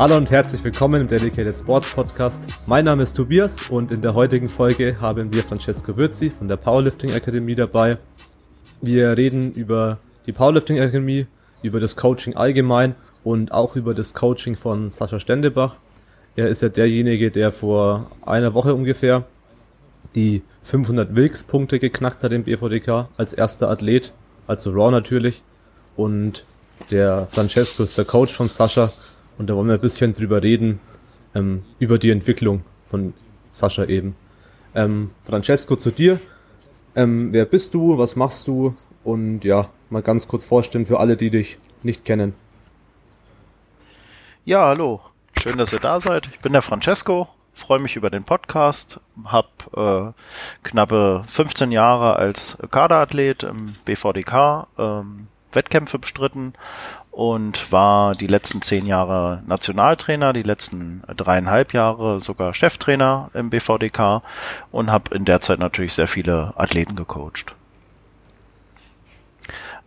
Hallo und herzlich willkommen im Dedicated Sports Podcast. Mein Name ist Tobias und in der heutigen Folge haben wir Francesco Würzi von der Powerlifting Akademie dabei. Wir reden über die Powerlifting Akademie, über das Coaching allgemein und auch über das Coaching von Sascha Stendebach. Er ist ja derjenige, der vor einer Woche ungefähr die 500 Wilks-Punkte geknackt hat im BVDK als erster Athlet, also Raw natürlich. Und der Francesco ist der Coach von Sascha und da wollen wir ein bisschen drüber reden, ähm, über die Entwicklung von Sascha eben. Ähm, Francesco, zu dir. Ähm, wer bist du? Was machst du? Und ja, mal ganz kurz vorstellen für alle, die dich nicht kennen. Ja, hallo. Schön, dass ihr da seid. Ich bin der Francesco, freue mich über den Podcast, habe äh, knappe 15 Jahre als Kaderathlet im BVDK ähm, Wettkämpfe bestritten und war die letzten zehn Jahre Nationaltrainer, die letzten dreieinhalb Jahre sogar Cheftrainer im BVDK und habe in der Zeit natürlich sehr viele Athleten gecoacht.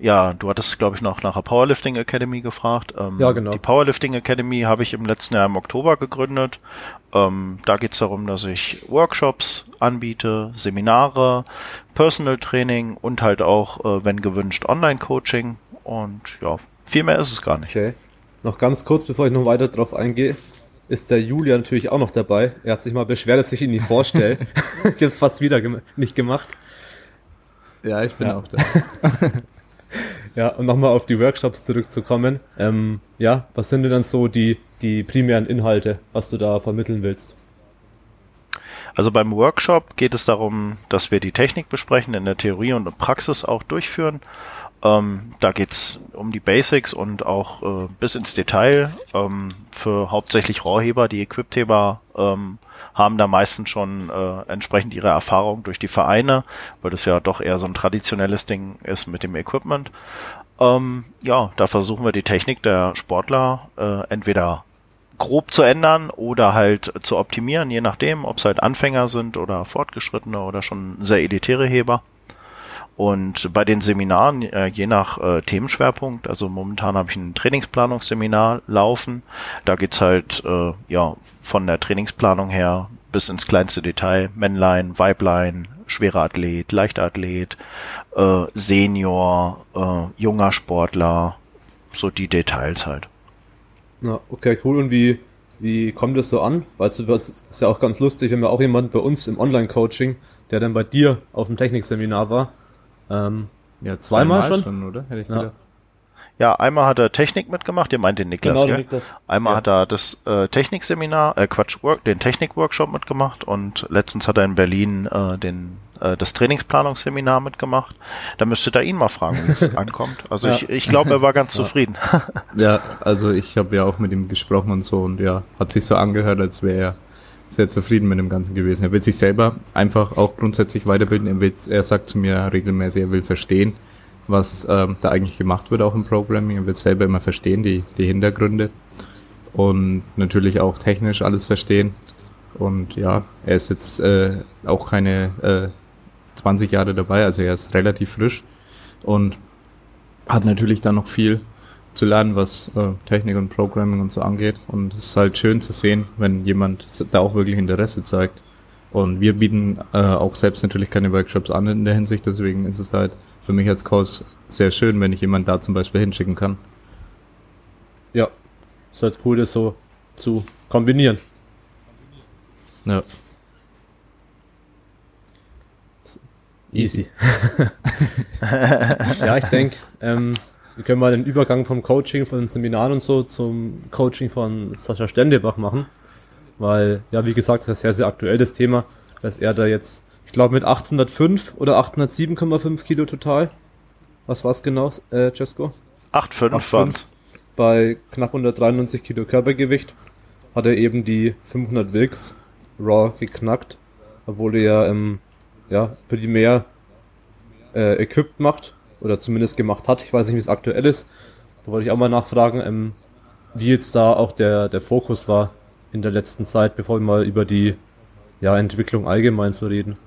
Ja, du hattest, glaube ich, noch nach der Powerlifting Academy gefragt. Ähm, ja, genau. Die Powerlifting Academy habe ich im letzten Jahr im Oktober gegründet. Ähm, da geht es darum, dass ich Workshops anbiete, Seminare, Personal Training und halt auch, äh, wenn gewünscht, Online-Coaching. Und ja, viel mehr ist es gar nicht. Okay. Noch ganz kurz, bevor ich noch weiter drauf eingehe, ist der Julia natürlich auch noch dabei. Er hat sich mal beschwert, dass ich ihn nicht vorstelle. ich habe es fast wieder gem nicht gemacht. Ja, ich bin ja. auch da. ja, und nochmal auf die Workshops zurückzukommen. Ähm, ja, was sind denn dann so die, die primären Inhalte, was du da vermitteln willst? Also beim Workshop geht es darum, dass wir die Technik besprechen, in der Theorie und Praxis auch durchführen ähm, da geht's um die Basics und auch äh, bis ins Detail. Ähm, für hauptsächlich Rohrheber, die Equiptheber ähm, haben da meistens schon äh, entsprechend ihre Erfahrung durch die Vereine, weil das ja doch eher so ein traditionelles Ding ist mit dem Equipment. Ähm, ja, da versuchen wir die Technik der Sportler äh, entweder grob zu ändern oder halt zu optimieren, je nachdem, ob es halt Anfänger sind oder Fortgeschrittene oder schon sehr elitäre Heber. Und bei den Seminaren, äh, je nach äh, Themenschwerpunkt, also momentan habe ich ein Trainingsplanungsseminar laufen. Da geht's halt äh, ja von der Trainingsplanung her bis ins kleinste Detail. Männlein, Weiblein, schwerer Athlet, Leichtathlet, äh, Senior, junger Sportler, so die Details halt. Ja, okay, cool. Und wie, wie kommt das so an? Weil das ist ja auch ganz lustig, wenn wir auch jemand bei uns im Online-Coaching, der dann bei dir auf dem Technikseminar war, ähm, ja, zweimal, schon? schon? oder? Hätte ich ja. Ja, einmal hat er Technik mitgemacht, ihr meint den Niklas, genau, gell? Niklas. Einmal ja. hat er das äh, Technikseminar, äh, Quatsch, Work, den Technikworkshop mitgemacht und letztens hat er in Berlin äh, den äh, das Trainingsplanungsseminar mitgemacht. Da müsstet ihr ihn mal fragen, wie es ankommt. Also ja. ich, ich glaube, er war ganz ja. zufrieden. ja, also ich habe ja auch mit ihm gesprochen und so und ja, hat sich so angehört, als wäre er sehr zufrieden mit dem Ganzen gewesen. Er will sich selber einfach auch grundsätzlich weiterbilden. Er, will, er sagt zu mir regelmäßig, er will verstehen, was ähm, da eigentlich gemacht wird, auch im Programming. Er will selber immer verstehen, die, die Hintergründe und natürlich auch technisch alles verstehen. Und ja, er ist jetzt äh, auch keine äh, 20 Jahre dabei, also er ist relativ frisch und hat natürlich dann noch viel zu lernen, was äh, Technik und Programming und so angeht. Und es ist halt schön zu sehen, wenn jemand da auch wirklich Interesse zeigt. Und wir bieten äh, auch selbst natürlich keine Workshops an in der Hinsicht, deswegen ist es halt für mich als Coach sehr schön, wenn ich jemanden da zum Beispiel hinschicken kann. Ja, ist halt cool, das so zu kombinieren. Ja. Easy. ja, ich denke, ähm, wir können mal den Übergang vom Coaching von den Seminaren und so zum Coaching von Sascha Stendebach machen. Weil, ja, wie gesagt, das ist ein sehr, sehr aktuelles Thema, dass er da jetzt, ich glaube, mit 805 oder 807,5 Kilo total. Was war's genau, äh, Cesco? 8,5 Bei knapp 193 Kilo Körpergewicht hat er eben die 500 Wilks Raw geknackt, obwohl er ja, ähm, ja primär äh, equipped macht oder zumindest gemacht hat. Ich weiß nicht, wie es aktuell ist. Da wollte ich auch mal nachfragen, ähm, wie jetzt da auch der, der Fokus war in der letzten Zeit, bevor wir mal über die ja, Entwicklung allgemein zu reden.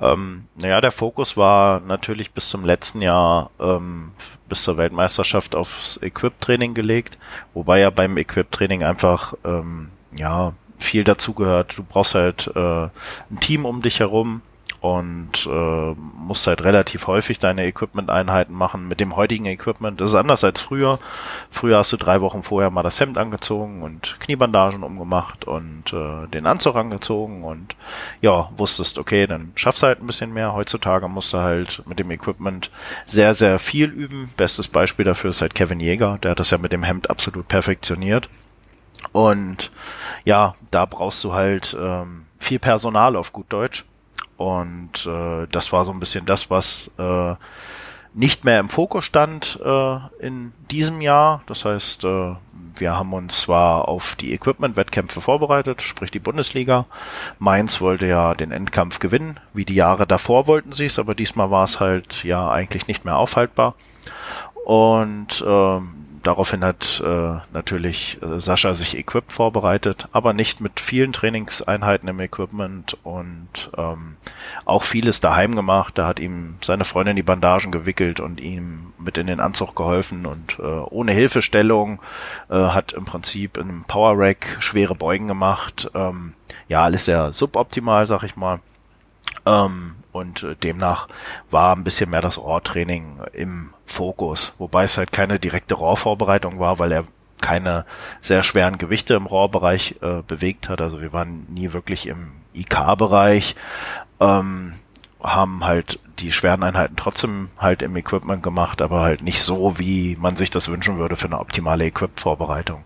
Ähm, naja, der Fokus war natürlich bis zum letzten Jahr, ähm, bis zur Weltmeisterschaft aufs Equip-Training gelegt, wobei ja beim Equip-Training einfach, ähm, ja, viel dazugehört. Du brauchst halt äh, ein Team um dich herum, und äh, musst halt relativ häufig deine Equipment-Einheiten machen mit dem heutigen Equipment. Ist anders als früher. Früher hast du drei Wochen vorher mal das Hemd angezogen und Kniebandagen umgemacht und äh, den Anzug angezogen und ja, wusstest, okay, dann schaffst du halt ein bisschen mehr. Heutzutage musst du halt mit dem Equipment sehr, sehr viel üben. Bestes Beispiel dafür ist halt Kevin Jäger, der hat das ja mit dem Hemd absolut perfektioniert. Und ja, da brauchst du halt ähm, viel Personal auf gut Deutsch und äh, das war so ein bisschen das, was äh, nicht mehr im Fokus stand äh, in diesem Jahr. Das heißt, äh, wir haben uns zwar auf die Equipment-Wettkämpfe vorbereitet, sprich die Bundesliga. Mainz wollte ja den Endkampf gewinnen, wie die Jahre davor wollten sie es, aber diesmal war es halt ja eigentlich nicht mehr aufhaltbar. Und ähm, daraufhin hat äh, natürlich äh, Sascha sich Equip vorbereitet, aber nicht mit vielen Trainingseinheiten im Equipment und ähm, auch vieles daheim gemacht. Da hat ihm seine Freundin die Bandagen gewickelt und ihm mit in den Anzug geholfen und äh, ohne Hilfestellung äh, hat im Prinzip in einem Power Rack schwere Beugen gemacht. Ähm, ja, alles sehr suboptimal, sag ich mal. Ähm, und äh, demnach war ein bisschen mehr das Rohrtraining im Fokus, wobei es halt keine direkte Rohrvorbereitung war, weil er keine sehr schweren Gewichte im Rohrbereich äh, bewegt hat. Also wir waren nie wirklich im IK-Bereich, ähm, haben halt die schweren Einheiten trotzdem halt im Equipment gemacht, aber halt nicht so, wie man sich das wünschen würde für eine optimale Equip-Vorbereitung.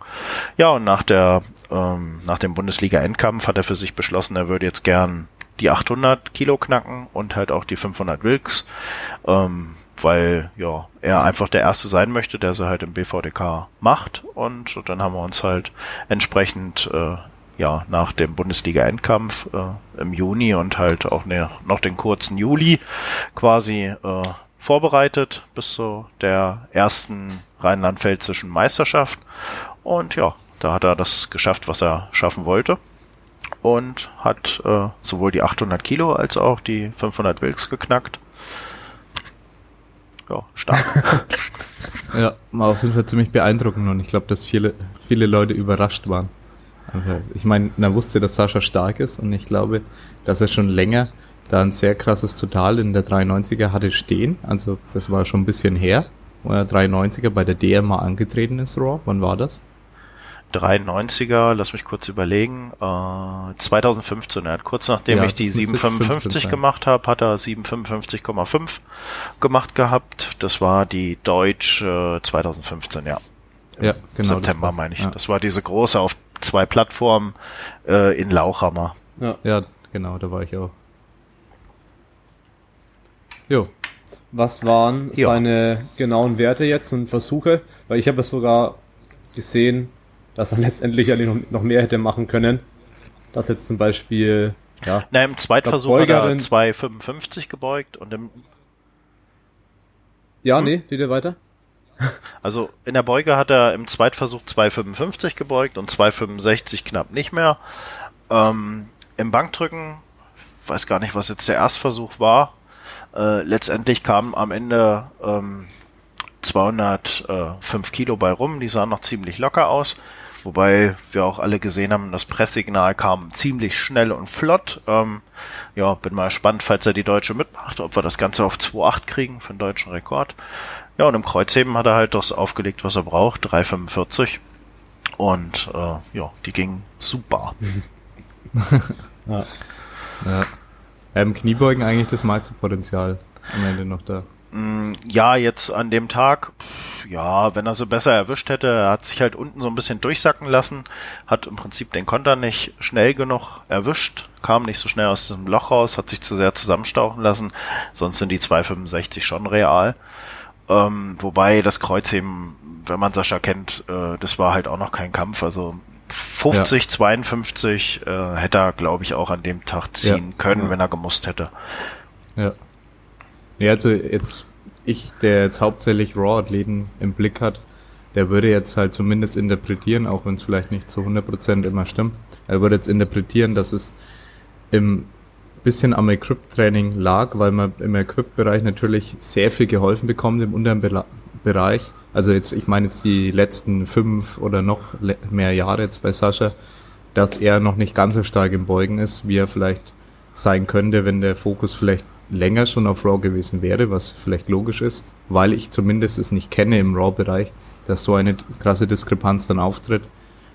Ja, und nach der, ähm, nach dem Bundesliga-Endkampf hat er für sich beschlossen, er würde jetzt gern die 800 Kilo knacken und halt auch die 500 Wilks, ähm, weil ja er einfach der Erste sein möchte, der sie halt im BVDK macht. Und dann haben wir uns halt entsprechend äh, ja nach dem Bundesliga-Endkampf äh, im Juni und halt auch ne, noch den kurzen Juli quasi äh, vorbereitet bis zu der ersten rheinland-pfälzischen Meisterschaft. Und ja, da hat er das geschafft, was er schaffen wollte. Und hat äh, sowohl die 800 Kilo als auch die 500 Wilks geknackt. Ja, stark. ja, war auf jeden Fall ziemlich beeindruckend und ich glaube, dass viele, viele Leute überrascht waren. Also, ich meine, man wusste, dass Sascha stark ist und ich glaube, dass er schon länger da ein sehr krasses Total in der 390er hatte stehen. Also das war schon ein bisschen her, wo er 390er bei der DMA angetreten ist, Raw. Wann war das? 93er, lass mich kurz überlegen, äh, 2015. Er hat kurz nachdem ja, ich die 755 gemacht habe, hat er 755,5 gemacht gehabt. Das war die Deutsch äh, 2015, ja. Ja, genau. September meine ich. Ja. Das war diese große auf zwei Plattformen äh, in Lauchhammer. Ja. ja, genau, da war ich auch. Jo. Was waren jo. seine genauen Werte jetzt und Versuche? Weil ich habe es sogar gesehen, dass er letztendlich noch mehr hätte machen können. Das jetzt zum Beispiel, ja. Na, im Zweitversuch hat er 2,55 gebeugt und im. Ja, hm? nee, geht weiter? Also in der Beuge hat er im Zweitversuch 2,55 gebeugt und 2,65 knapp nicht mehr. Ähm, Im Bankdrücken, weiß gar nicht, was jetzt der Erstversuch war. Äh, letztendlich kam am Ende ähm, 205 Kilo bei rum, die sahen noch ziemlich locker aus. Wobei wir auch alle gesehen haben, das Presssignal kam ziemlich schnell und flott. Ähm, ja, bin mal gespannt, falls er die Deutsche mitmacht, ob wir das Ganze auf 2,8 kriegen für den deutschen Rekord. Ja, und im Kreuzheben hat er halt das aufgelegt, was er braucht, 3,45. Und äh, ja, die ging super. ja. ja. Im Kniebeugen eigentlich das meiste Potenzial am Ende noch da. Mm, ja, jetzt an dem Tag, ja, wenn er so besser erwischt hätte, er hat sich halt unten so ein bisschen durchsacken lassen, hat im Prinzip den Konter nicht schnell genug erwischt, kam nicht so schnell aus dem Loch raus, hat sich zu sehr zusammenstauchen lassen, sonst sind die 265 schon real. Ähm, wobei das Kreuzheben, wenn man Sascha kennt, äh, das war halt auch noch kein Kampf, also 50, ja. 52 äh, hätte er, glaube ich, auch an dem Tag ziehen ja. können, wenn er gemusst hätte. Ja. Ja, also jetzt ich, der jetzt hauptsächlich Raw-Athleten im Blick hat, der würde jetzt halt zumindest interpretieren, auch wenn es vielleicht nicht zu 100% immer stimmt, er würde jetzt interpretieren, dass es im bisschen am Equip-Training lag, weil man im Equip-Bereich natürlich sehr viel geholfen bekommt im unteren Be Bereich. Also jetzt, ich meine jetzt die letzten fünf oder noch mehr Jahre jetzt bei Sascha, dass er noch nicht ganz so stark im Beugen ist, wie er vielleicht sein könnte, wenn der Fokus vielleicht länger schon auf Raw gewesen wäre, was vielleicht logisch ist, weil ich zumindest es nicht kenne im Raw-Bereich, dass so eine krasse Diskrepanz dann auftritt.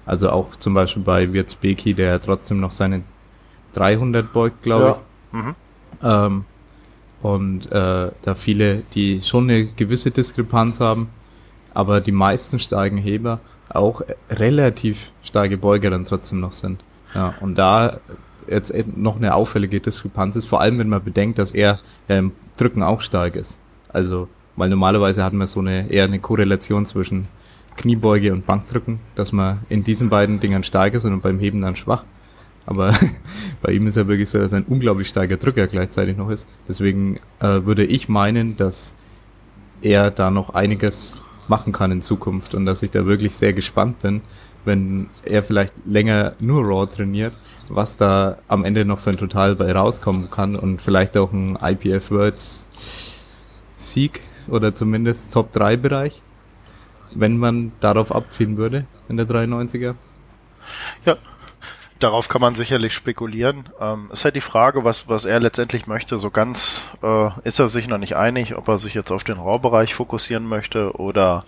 Also auch zum Beispiel bei Wirtsbeki, der trotzdem noch seine 300 beugt, glaube ja. ich. Mhm. Ähm, und äh, da viele, die schon eine gewisse Diskrepanz haben, aber die meisten starken Heber auch relativ starke Beuger dann trotzdem noch sind. Ja, und da jetzt noch eine auffällige Diskrepanz ist, vor allem wenn man bedenkt, dass er ja im Drücken auch stark ist. Also, weil normalerweise hat man so eine eher eine Korrelation zwischen Kniebeuge und Bankdrücken, dass man in diesen beiden Dingern stark ist und beim Heben dann schwach. Aber bei ihm ist ja wirklich so, dass er ein unglaublich starker Drücker gleichzeitig noch ist. Deswegen äh, würde ich meinen, dass er da noch einiges machen kann in Zukunft und dass ich da wirklich sehr gespannt bin, wenn er vielleicht länger nur Raw trainiert, was da am Ende noch für ein Total bei rauskommen kann und vielleicht auch ein IPF Worlds Sieg oder zumindest Top 3 Bereich, wenn man darauf abziehen würde in der 93er. Ja, darauf kann man sicherlich spekulieren. Ähm, ist halt die Frage, was, was er letztendlich möchte. So ganz äh, ist er sich noch nicht einig, ob er sich jetzt auf den RAW-Bereich fokussieren möchte oder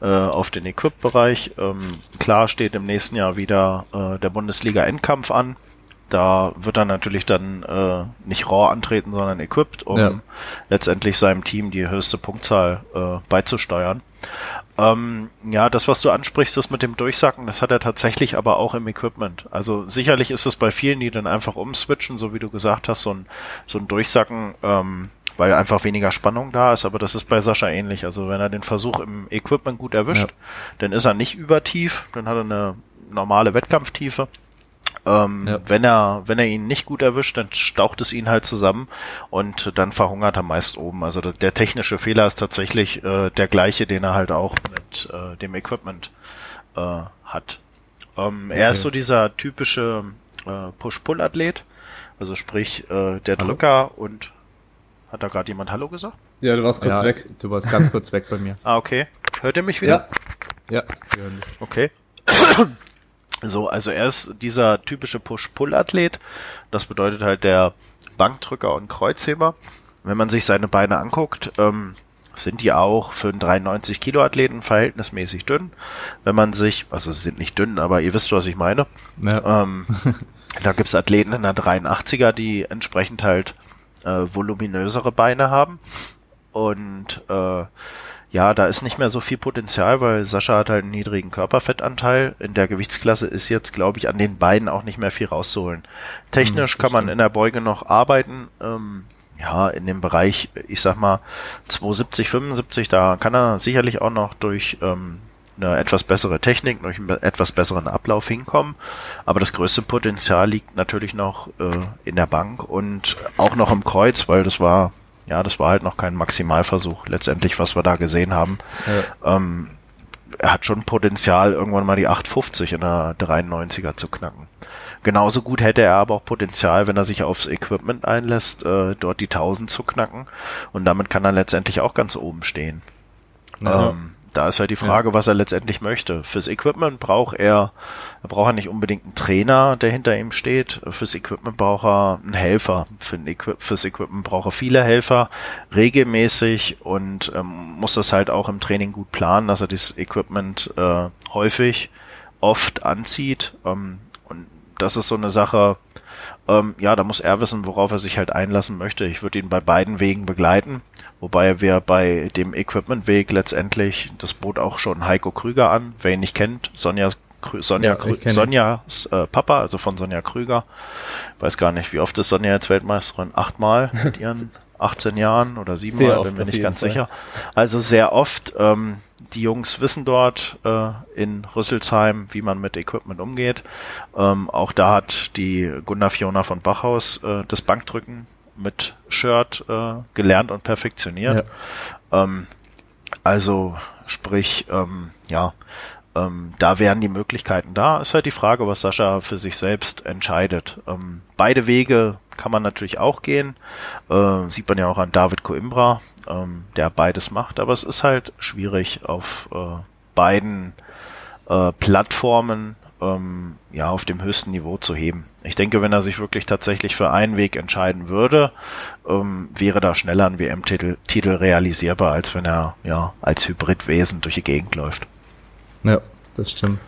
äh, auf den Equip-Bereich. Ähm, klar steht im nächsten Jahr wieder äh, der Bundesliga-Endkampf an. Da wird er natürlich dann äh, nicht RAW antreten, sondern equipped, um ja. letztendlich seinem Team die höchste Punktzahl äh, beizusteuern. Ähm, ja, das, was du ansprichst, das mit dem Durchsacken, das hat er tatsächlich aber auch im Equipment. Also sicherlich ist es bei vielen, die dann einfach umswitchen, so wie du gesagt hast, so ein, so ein Durchsacken, ähm, weil einfach weniger Spannung da ist, aber das ist bei Sascha ähnlich. Also wenn er den Versuch im Equipment gut erwischt, ja. dann ist er nicht übertief, dann hat er eine normale Wettkampftiefe. Ähm, ja. Wenn er, wenn er ihn nicht gut erwischt, dann staucht es ihn halt zusammen und dann verhungert er meist oben. Also der technische Fehler ist tatsächlich äh, der gleiche, den er halt auch mit äh, dem Equipment äh, hat. Ähm, okay. Er ist so dieser typische äh, Push-Pull-Athlet, also sprich äh, der Hallo? Drücker und hat da gerade jemand Hallo gesagt? Ja, du warst kurz ja, weg. Du warst ganz kurz weg bei mir. Ah, okay. Hört ihr mich wieder? Ja. Ja. Okay. So, also er ist dieser typische Push-Pull-Athlet. Das bedeutet halt der Bankdrücker und Kreuzheber. Wenn man sich seine Beine anguckt, ähm, sind die auch für einen 93 Kilo Athleten verhältnismäßig dünn. Wenn man sich, also sie sind nicht dünn, aber ihr wisst, was ich meine. Ja. Ähm, da gibt's Athleten in der 83er, die entsprechend halt äh, voluminösere Beine haben. Und äh, ja, da ist nicht mehr so viel Potenzial, weil Sascha hat halt einen niedrigen Körperfettanteil. In der Gewichtsklasse ist jetzt, glaube ich, an den beiden auch nicht mehr viel rauszuholen. Technisch hm, kann man in der Beuge noch arbeiten. Ähm, ja, in dem Bereich, ich sag mal, 270, 75, da kann er sicherlich auch noch durch ähm, eine etwas bessere Technik, durch einen etwas besseren Ablauf hinkommen. Aber das größte Potenzial liegt natürlich noch äh, in der Bank und auch noch im Kreuz, weil das war ja, das war halt noch kein Maximalversuch, letztendlich, was wir da gesehen haben. Ja. Ähm, er hat schon Potenzial, irgendwann mal die 850 in der 93er zu knacken. Genauso gut hätte er aber auch Potenzial, wenn er sich aufs Equipment einlässt, äh, dort die 1000 zu knacken. Und damit kann er letztendlich auch ganz oben stehen. Ja. Ähm, da ist halt die Frage, ja. was er letztendlich möchte. Fürs Equipment braucht er, er braucht er nicht unbedingt einen Trainer, der hinter ihm steht. Fürs Equipment braucht er einen Helfer. Für Equi fürs Equipment braucht er viele Helfer, regelmäßig und ähm, muss das halt auch im Training gut planen, dass er das Equipment äh, häufig, oft anzieht. Ähm, und das ist so eine Sache, ähm, ja, da muss er wissen, worauf er sich halt einlassen möchte. Ich würde ihn bei beiden Wegen begleiten. Wobei wir bei dem Equipment-Weg letztendlich, das bot auch schon Heiko Krüger an, wer ihn nicht kennt, Sonja Sonja, ja, Sonjas äh, Papa, also von Sonja Krüger. Weiß gar nicht, wie oft ist Sonja jetzt Weltmeisterin? Achtmal mit ihren 18 Jahren oder siebenmal, bin mir nicht ganz Fall. sicher. Also sehr oft. Ähm, die Jungs wissen dort äh, in Rüsselsheim, wie man mit Equipment umgeht. Ähm, auch da hat die Gunnar Fiona von Bachhaus äh, das Bankdrücken mit Shirt äh, gelernt und perfektioniert. Ja. Ähm, also sprich, ähm, ja, Ähm, da wären die Möglichkeiten da. Ist halt die Frage, was Sascha für sich selbst entscheidet. Ähm, beide Wege kann man natürlich auch gehen. Äh, sieht man ja auch an David Coimbra, ähm, der beides macht. Aber es ist halt schwierig auf äh, beiden äh, Plattformen ähm, ja auf dem höchsten Niveau zu heben. Ich denke, wenn er sich wirklich tatsächlich für einen Weg entscheiden würde, ähm, wäre da schneller ein WM-Titel Titel realisierbar, als wenn er ja als Hybridwesen durch die Gegend läuft. Ja, das stimmt.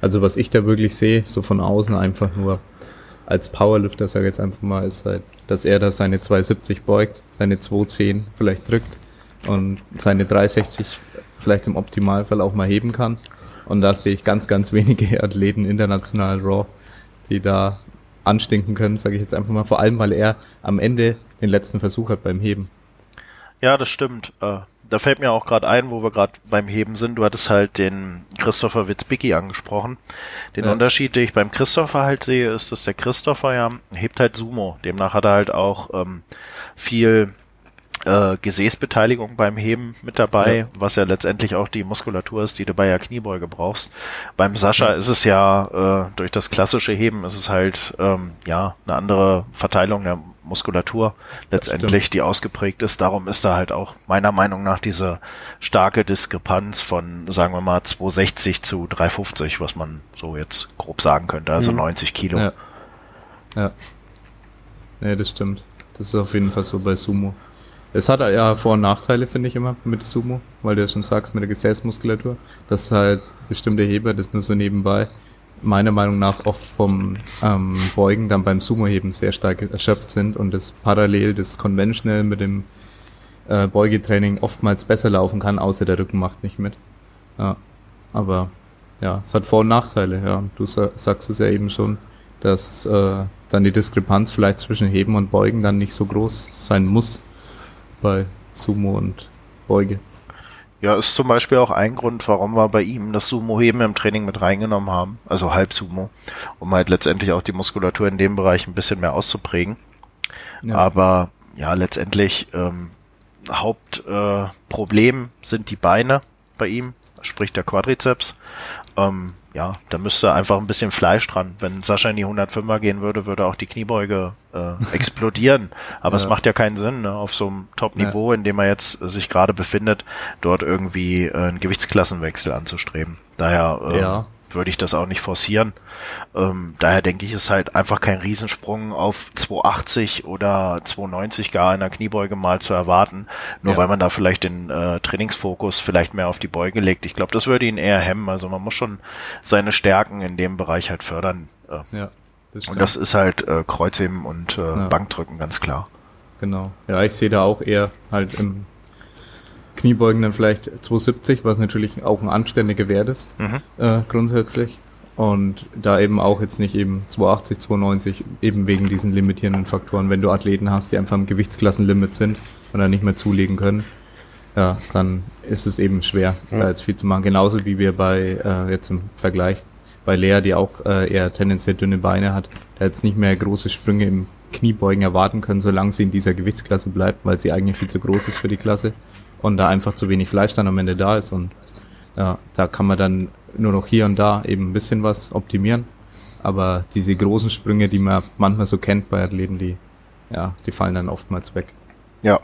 Also was ich da wirklich sehe, so von außen einfach nur als Powerlifter, sage ich jetzt einfach mal, ist halt, dass er da seine 270 beugt, seine 210 vielleicht drückt und seine 360 vielleicht im Optimalfall auch mal heben kann. Und da sehe ich ganz, ganz wenige Athleten international Raw, die da anstinken können, sage ich jetzt einfach mal. Vor allem, weil er am Ende den letzten Versuch hat beim Heben. Ja, das stimmt. Äh, da fällt mir auch gerade ein, wo wir gerade beim Heben sind. Du hattest halt den Christopher Witzbicki angesprochen. Den ja. Unterschied, den ich beim Christopher halt sehe, ist, dass der Christopher ja hebt halt Sumo. Demnach hat er halt auch ähm, viel äh, Gesäßbeteiligung beim Heben mit dabei, ja. was ja letztendlich auch die Muskulatur ist, die du bei der Kniebeuge brauchst. Beim Sascha ja. ist es ja äh, durch das klassische Heben ist es halt ähm, ja eine andere Verteilung der Muskulatur letztendlich, die ausgeprägt ist. Darum ist da halt auch meiner Meinung nach diese starke Diskrepanz von, sagen wir mal, 260 zu 350, was man so jetzt grob sagen könnte, also mhm. 90 Kilo. Ja. ja. Nee, das stimmt. Das ist auf jeden Fall so bei Sumo. Es hat ja Vor- und Nachteile, finde ich immer, mit Sumo, weil du ja schon sagst, mit der Gesäßmuskulatur, dass halt bestimmte Heber, das nur so nebenbei, meiner Meinung nach oft vom ähm, Beugen dann beim Sumo-Heben sehr stark erschöpft sind und das parallel, das Conventional mit dem äh, Beugetraining oftmals besser laufen kann, außer der Rücken macht nicht mit. Ja, aber ja, es hat Vor- und Nachteile, ja. Du sagst es ja eben schon, dass äh, dann die Diskrepanz vielleicht zwischen Heben und Beugen dann nicht so groß sein muss bei Sumo und Beuge. Ja, ist zum Beispiel auch ein Grund, warum wir bei ihm das Sumo-Heben im Training mit reingenommen haben, also Halb-Sumo, um halt letztendlich auch die Muskulatur in dem Bereich ein bisschen mehr auszuprägen. Ja. Aber ja, letztendlich ähm, Hauptproblem äh, sind die Beine bei ihm, sprich der Quadrizeps. Ähm, ja, da müsste einfach ein bisschen Fleisch dran. Wenn Sascha in die 105er gehen würde, würde auch die Kniebeuge äh, explodieren. Aber ja. es macht ja keinen Sinn, ne, auf so einem Top-Niveau, ja. in dem er jetzt sich gerade befindet, dort irgendwie äh, einen Gewichtsklassenwechsel anzustreben. Daher äh, ja würde ich das auch nicht forcieren. Ähm, daher denke ich, ist halt einfach kein Riesensprung auf 280 oder 290 gar in der Kniebeuge mal zu erwarten, nur ja. weil man da vielleicht den äh, Trainingsfokus vielleicht mehr auf die Beuge legt. Ich glaube, das würde ihn eher hemmen. Also man muss schon seine Stärken in dem Bereich halt fördern. Äh. Ja, das und das ist halt äh, Kreuzheben und äh, ja. Bankdrücken, ganz klar. Genau. Ja, ich sehe da auch eher halt im Kniebeugen dann vielleicht 270, was natürlich auch ein anständiger Wert ist, mhm. äh, grundsätzlich. Und da eben auch jetzt nicht eben 280, 290, eben wegen diesen limitierenden Faktoren. Wenn du Athleten hast, die einfach im Gewichtsklassenlimit sind und dann nicht mehr zulegen können, ja, dann ist es eben schwer, mhm. da jetzt viel zu machen. Genauso wie wir bei, äh, jetzt im Vergleich, bei Lea, die auch äh, eher tendenziell dünne Beine hat, da jetzt nicht mehr große Sprünge im Kniebeugen erwarten können, solange sie in dieser Gewichtsklasse bleibt, weil sie eigentlich viel zu groß ist für die Klasse und da einfach zu wenig Fleisch dann am Ende da ist und ja, da kann man dann nur noch hier und da eben ein bisschen was optimieren. Aber diese großen Sprünge, die man manchmal so kennt bei Athleten, die, ja, die fallen dann oftmals weg. Ja.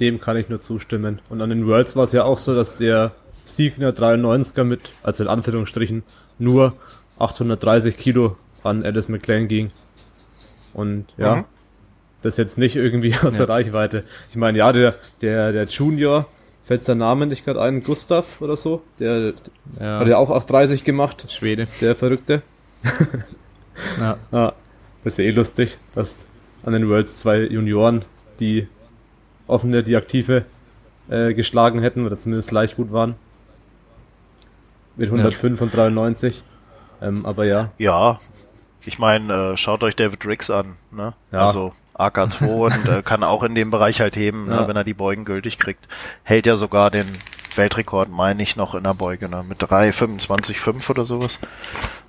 Dem kann ich nur zustimmen. Und an den Worlds war es ja auch so, dass der Siegner 93er mit, also in Anführungsstrichen, nur 830 Kilo an Alice McLean ging. Und ja, mhm das jetzt nicht irgendwie aus ja. der Reichweite. Ich meine, ja, der, der, der Junior, fällt sein Name nicht gerade ein, Gustav oder so, der ja. hat ja auch 830 gemacht. Schwede. Der Verrückte. ja. ja. Das ist ja eh lustig, dass an den Worlds zwei Junioren, die offene, die aktive äh, geschlagen hätten oder zumindest gleich gut waren. Mit 105 ja. und 93. Ähm, aber ja. Ja, ich meine, äh, schaut euch David Riggs an. Ne? Ja. Also AK2 und äh, kann auch in dem Bereich halt heben, ne, ja. ne, wenn er die Beugen gültig kriegt. Hält ja sogar den Weltrekord, meine ich, noch in der Beuge, ne? mit 3,25,5 oder sowas.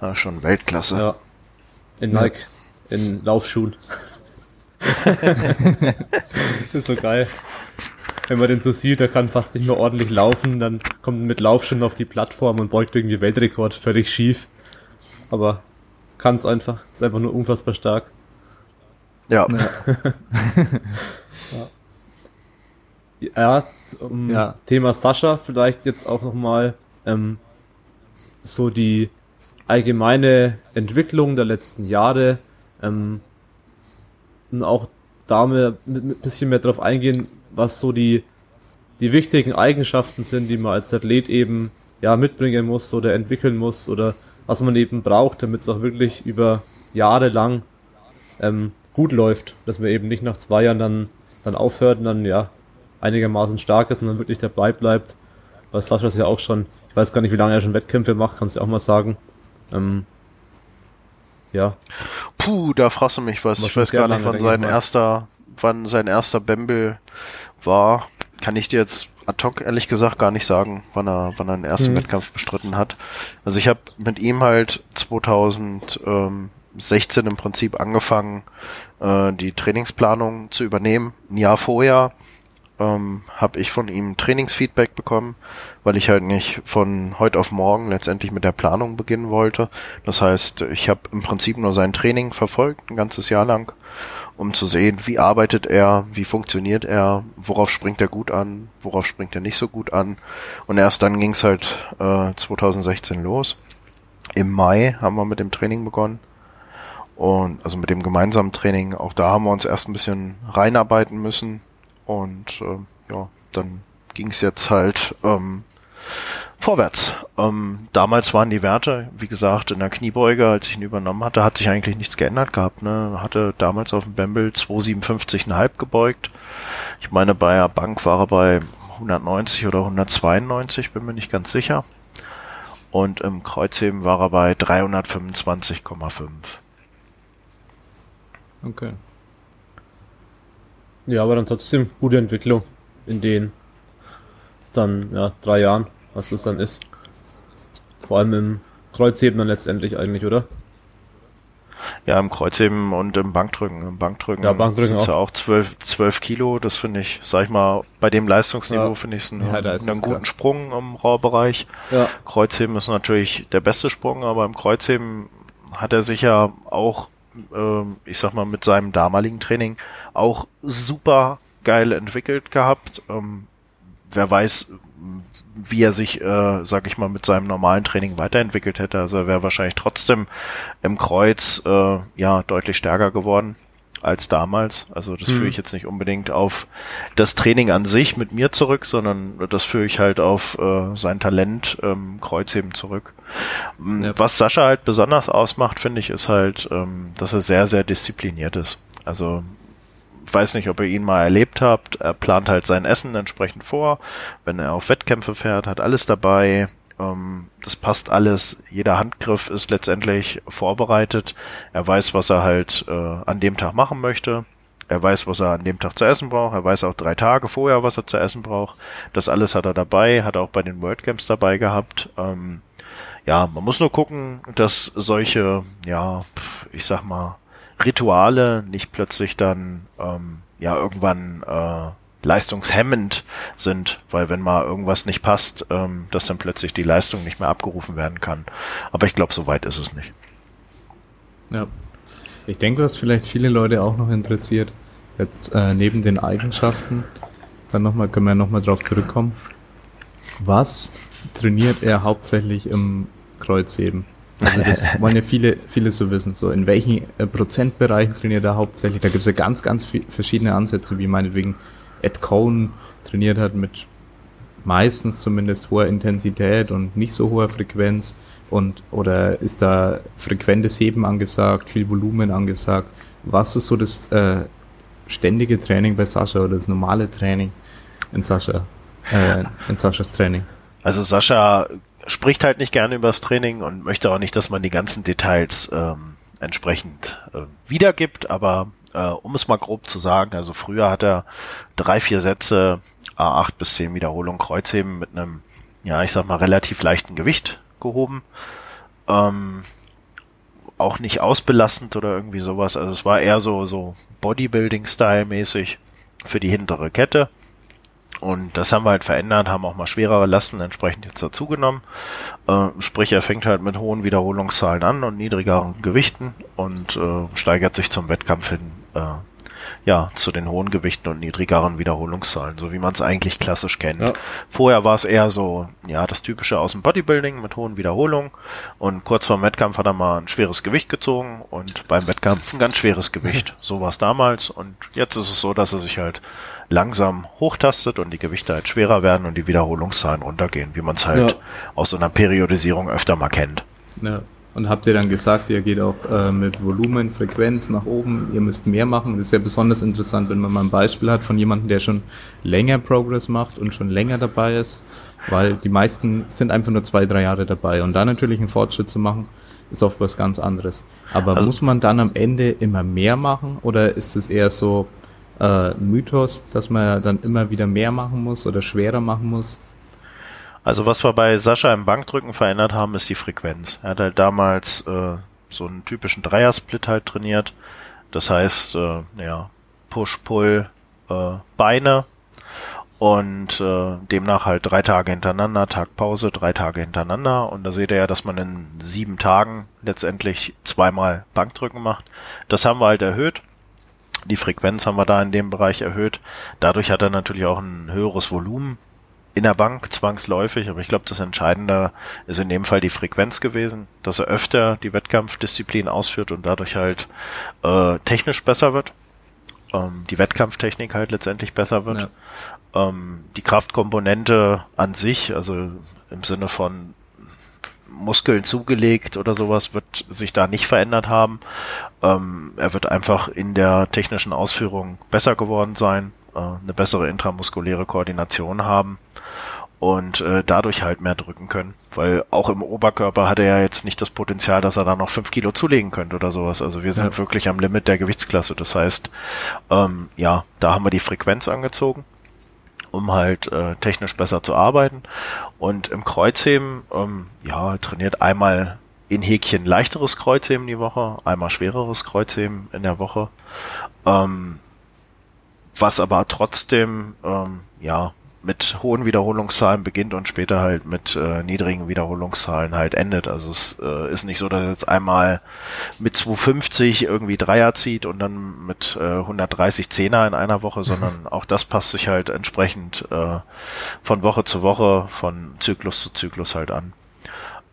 Ja, schon Weltklasse. Ja. In Nike, in Laufschuhen. das ist so geil. wenn man den so sieht, der kann fast nicht mehr ordentlich laufen, dann kommt mit Lauf schon auf die Plattform und beugt irgendwie Weltrekord völlig schief. Aber kann es einfach, ist einfach nur unfassbar stark. Ja. ja. ja, um, ja. Thema Sascha vielleicht jetzt auch nochmal ähm, so die allgemeine Entwicklung der letzten Jahre ähm, und auch da ein bisschen mehr drauf eingehen, was so die, die wichtigen Eigenschaften sind, die man als Athlet eben ja mitbringen muss oder entwickeln muss oder was man eben braucht, damit es auch wirklich über Jahre lang ähm, gut läuft, dass man eben nicht nach zwei Jahren dann, dann aufhört und dann ja einigermaßen stark ist und dann wirklich dabei bleibt. Weil Sascha ist ja auch schon, ich weiß gar nicht, wie lange er schon Wettkämpfe macht, kannst du auch mal sagen. Ähm, ja. Puh, da fragst du mich was. Ich weiß gar nicht, wann sein erster, wann sein erster Bamble war. Kann ich dir jetzt ad hoc ehrlich gesagt gar nicht sagen, wann er, wann er den ersten mhm. Wettkampf bestritten hat. Also ich habe mit ihm halt 2016 im Prinzip angefangen, äh, die Trainingsplanung zu übernehmen. Ein Jahr vorher ähm, habe ich von ihm Trainingsfeedback bekommen, weil ich halt nicht von heute auf morgen letztendlich mit der Planung beginnen wollte. Das heißt, ich habe im Prinzip nur sein Training verfolgt, ein ganzes Jahr lang, um zu sehen, wie arbeitet er, wie funktioniert er, worauf springt er gut an, worauf springt er nicht so gut an. Und erst dann ging es halt äh, 2016 los. Im Mai haben wir mit dem Training begonnen. Und also mit dem gemeinsamen Training, auch da haben wir uns erst ein bisschen reinarbeiten müssen, und äh, ja, dann ging es jetzt halt ähm, vorwärts. Ähm, damals waren die Werte, wie gesagt, in der Kniebeuge, als ich ihn übernommen hatte, hat sich eigentlich nichts geändert gehabt. Ne? Hatte damals auf dem Bamble 257,5 gebeugt. Ich meine, bei der Bank war er bei 190 oder 192, bin mir nicht ganz sicher. Und im Kreuzheben war er bei 325,5. Okay. Ja, aber dann trotzdem gute Entwicklung in den dann, ja, drei Jahren, was das dann ist. Vor allem im Kreuzheben dann letztendlich eigentlich, oder? Ja, im Kreuzheben und im Bankdrücken. Im Bankdrücken, ja, Bankdrücken sind ja auch zwölf, zwölf Kilo. Das finde ich, sag ich mal, bei dem Leistungsniveau ja. finde ich es einen, ja, einen guten klar. Sprung im Raubereich. Ja. Kreuzheben ist natürlich der beste Sprung, aber im Kreuzheben hat er sich ja auch ich sag mal, mit seinem damaligen Training auch super geil entwickelt gehabt. Ähm, wer weiß, wie er sich, äh, sag ich mal, mit seinem normalen Training weiterentwickelt hätte. Also er wäre wahrscheinlich trotzdem im Kreuz äh, ja deutlich stärker geworden als damals. Also das mhm. führe ich jetzt nicht unbedingt auf das Training an sich mit mir zurück, sondern das führe ich halt auf äh, sein Talent ähm, Kreuzheben zurück. Mm, ja. Was Sascha halt besonders ausmacht, finde ich, ist halt, ähm, dass er sehr, sehr diszipliniert ist. Also weiß nicht, ob ihr ihn mal erlebt habt. Er plant halt sein Essen entsprechend vor. Wenn er auf Wettkämpfe fährt, hat alles dabei. Ähm, das passt alles. Jeder Handgriff ist letztendlich vorbereitet. Er weiß, was er halt äh, an dem Tag machen möchte. Er weiß, was er an dem Tag zu essen braucht. Er weiß auch drei Tage vorher, was er zu essen braucht. Das alles hat er dabei. Hat er auch bei den World Games dabei gehabt. Ähm, ja, man muss nur gucken, dass solche, ja, ich sag mal, Rituale nicht plötzlich dann ähm, ja irgendwann äh, leistungshemmend sind, weil wenn mal irgendwas nicht passt, ähm, dass dann plötzlich die Leistung nicht mehr abgerufen werden kann. Aber ich glaube, so weit ist es nicht. Ja. Ich denke, was vielleicht viele Leute auch noch interessiert, jetzt äh, neben den Eigenschaften, dann nochmal, können wir nochmal drauf zurückkommen. Was trainiert er hauptsächlich im Kreuzheben? Also das wollen ja viele, viele so wissen. So in welchen äh, Prozentbereichen trainiert er hauptsächlich? Da gibt es ja ganz, ganz verschiedene Ansätze, wie meinetwegen Ed Cohn trainiert hat mit meistens zumindest hoher Intensität und nicht so hoher Frequenz und oder ist da frequentes Heben angesagt, viel Volumen angesagt? Was ist so das äh, ständige Training bei Sascha oder das normale Training in Sascha, äh, in Saschas Training? Also Sascha spricht halt nicht gerne über das Training und möchte auch nicht, dass man die ganzen Details ähm, entsprechend äh, wiedergibt, aber äh, um es mal grob zu sagen, also früher hat er drei, vier Sätze, A8 bis 10 Wiederholungen Kreuzheben mit einem, ja, ich sag mal, relativ leichten Gewicht gehoben. Ähm, auch nicht ausbelastend oder irgendwie sowas. Also es war eher so, so Bodybuilding-Style mäßig für die hintere Kette. Und das haben wir halt verändert, haben auch mal schwerere Lasten entsprechend jetzt dazugenommen. Äh, sprich, er fängt halt mit hohen Wiederholungszahlen an und niedrigeren Gewichten und äh, steigert sich zum Wettkampf hin äh, ja, zu den hohen Gewichten und niedrigeren Wiederholungszahlen, so wie man es eigentlich klassisch kennt. Ja. Vorher war es eher so, ja, das typische aus dem Bodybuilding mit hohen Wiederholungen und kurz vor dem Wettkampf hat er mal ein schweres Gewicht gezogen und beim Wettkampf ein ganz schweres Gewicht. so war es damals und jetzt ist es so, dass er sich halt langsam hochtastet und die Gewichte halt schwerer werden und die Wiederholungszahlen runtergehen, wie man es halt ja. aus so einer Periodisierung öfter mal kennt. Ja. Und habt ihr dann gesagt, ihr geht auch äh, mit Volumen, Frequenz nach oben, ihr müsst mehr machen. Das ist ja besonders interessant, wenn man mal ein Beispiel hat von jemandem, der schon länger Progress macht und schon länger dabei ist, weil die meisten sind einfach nur zwei, drei Jahre dabei. Und da natürlich einen Fortschritt zu machen, ist oft was ganz anderes. Aber also, muss man dann am Ende immer mehr machen oder ist es eher so äh, Mythos, dass man dann immer wieder mehr machen muss oder schwerer machen muss? Also was wir bei Sascha im Bankdrücken verändert haben, ist die Frequenz. Er hat halt damals äh, so einen typischen Dreiersplit halt trainiert. Das heißt, äh, ja, Push, Pull, äh, Beine und äh, demnach halt drei Tage hintereinander, Tag Pause, drei Tage hintereinander. Und da seht ihr ja, dass man in sieben Tagen letztendlich zweimal Bankdrücken macht. Das haben wir halt erhöht. Die Frequenz haben wir da in dem Bereich erhöht. Dadurch hat er natürlich auch ein höheres Volumen in der Bank zwangsläufig, aber ich glaube, das Entscheidende ist in dem Fall die Frequenz gewesen, dass er öfter die Wettkampfdisziplin ausführt und dadurch halt äh, technisch besser wird, ähm, die Wettkampftechnik halt letztendlich besser wird. Ja. Ähm, die Kraftkomponente an sich, also im Sinne von Muskeln zugelegt oder sowas, wird sich da nicht verändert haben. Ähm, er wird einfach in der technischen Ausführung besser geworden sein äh, eine bessere intramuskuläre Koordination haben und äh, dadurch halt mehr drücken können. Weil auch im Oberkörper hat er ja jetzt nicht das Potenzial, dass er da noch fünf Kilo zulegen könnte oder sowas. Also wir sind ja. wirklich am Limit der Gewichtsklasse. Das heißt, ähm, ja, da haben wir die Frequenz angezogen, um halt äh, technisch besser zu arbeiten. Und im Kreuzheben, ähm, ja, trainiert einmal in Häkchen leichteres Kreuzheben die Woche, einmal schwereres Kreuzheben in der Woche. Ähm, was aber trotzdem ähm, ja mit hohen Wiederholungszahlen beginnt und später halt mit äh, niedrigen Wiederholungszahlen halt endet. Also es äh, ist nicht so, dass er jetzt einmal mit 250 irgendwie Dreier zieht und dann mit äh, 130 Zehner in einer Woche, sondern auch das passt sich halt entsprechend äh, von Woche zu Woche, von Zyklus zu Zyklus halt an.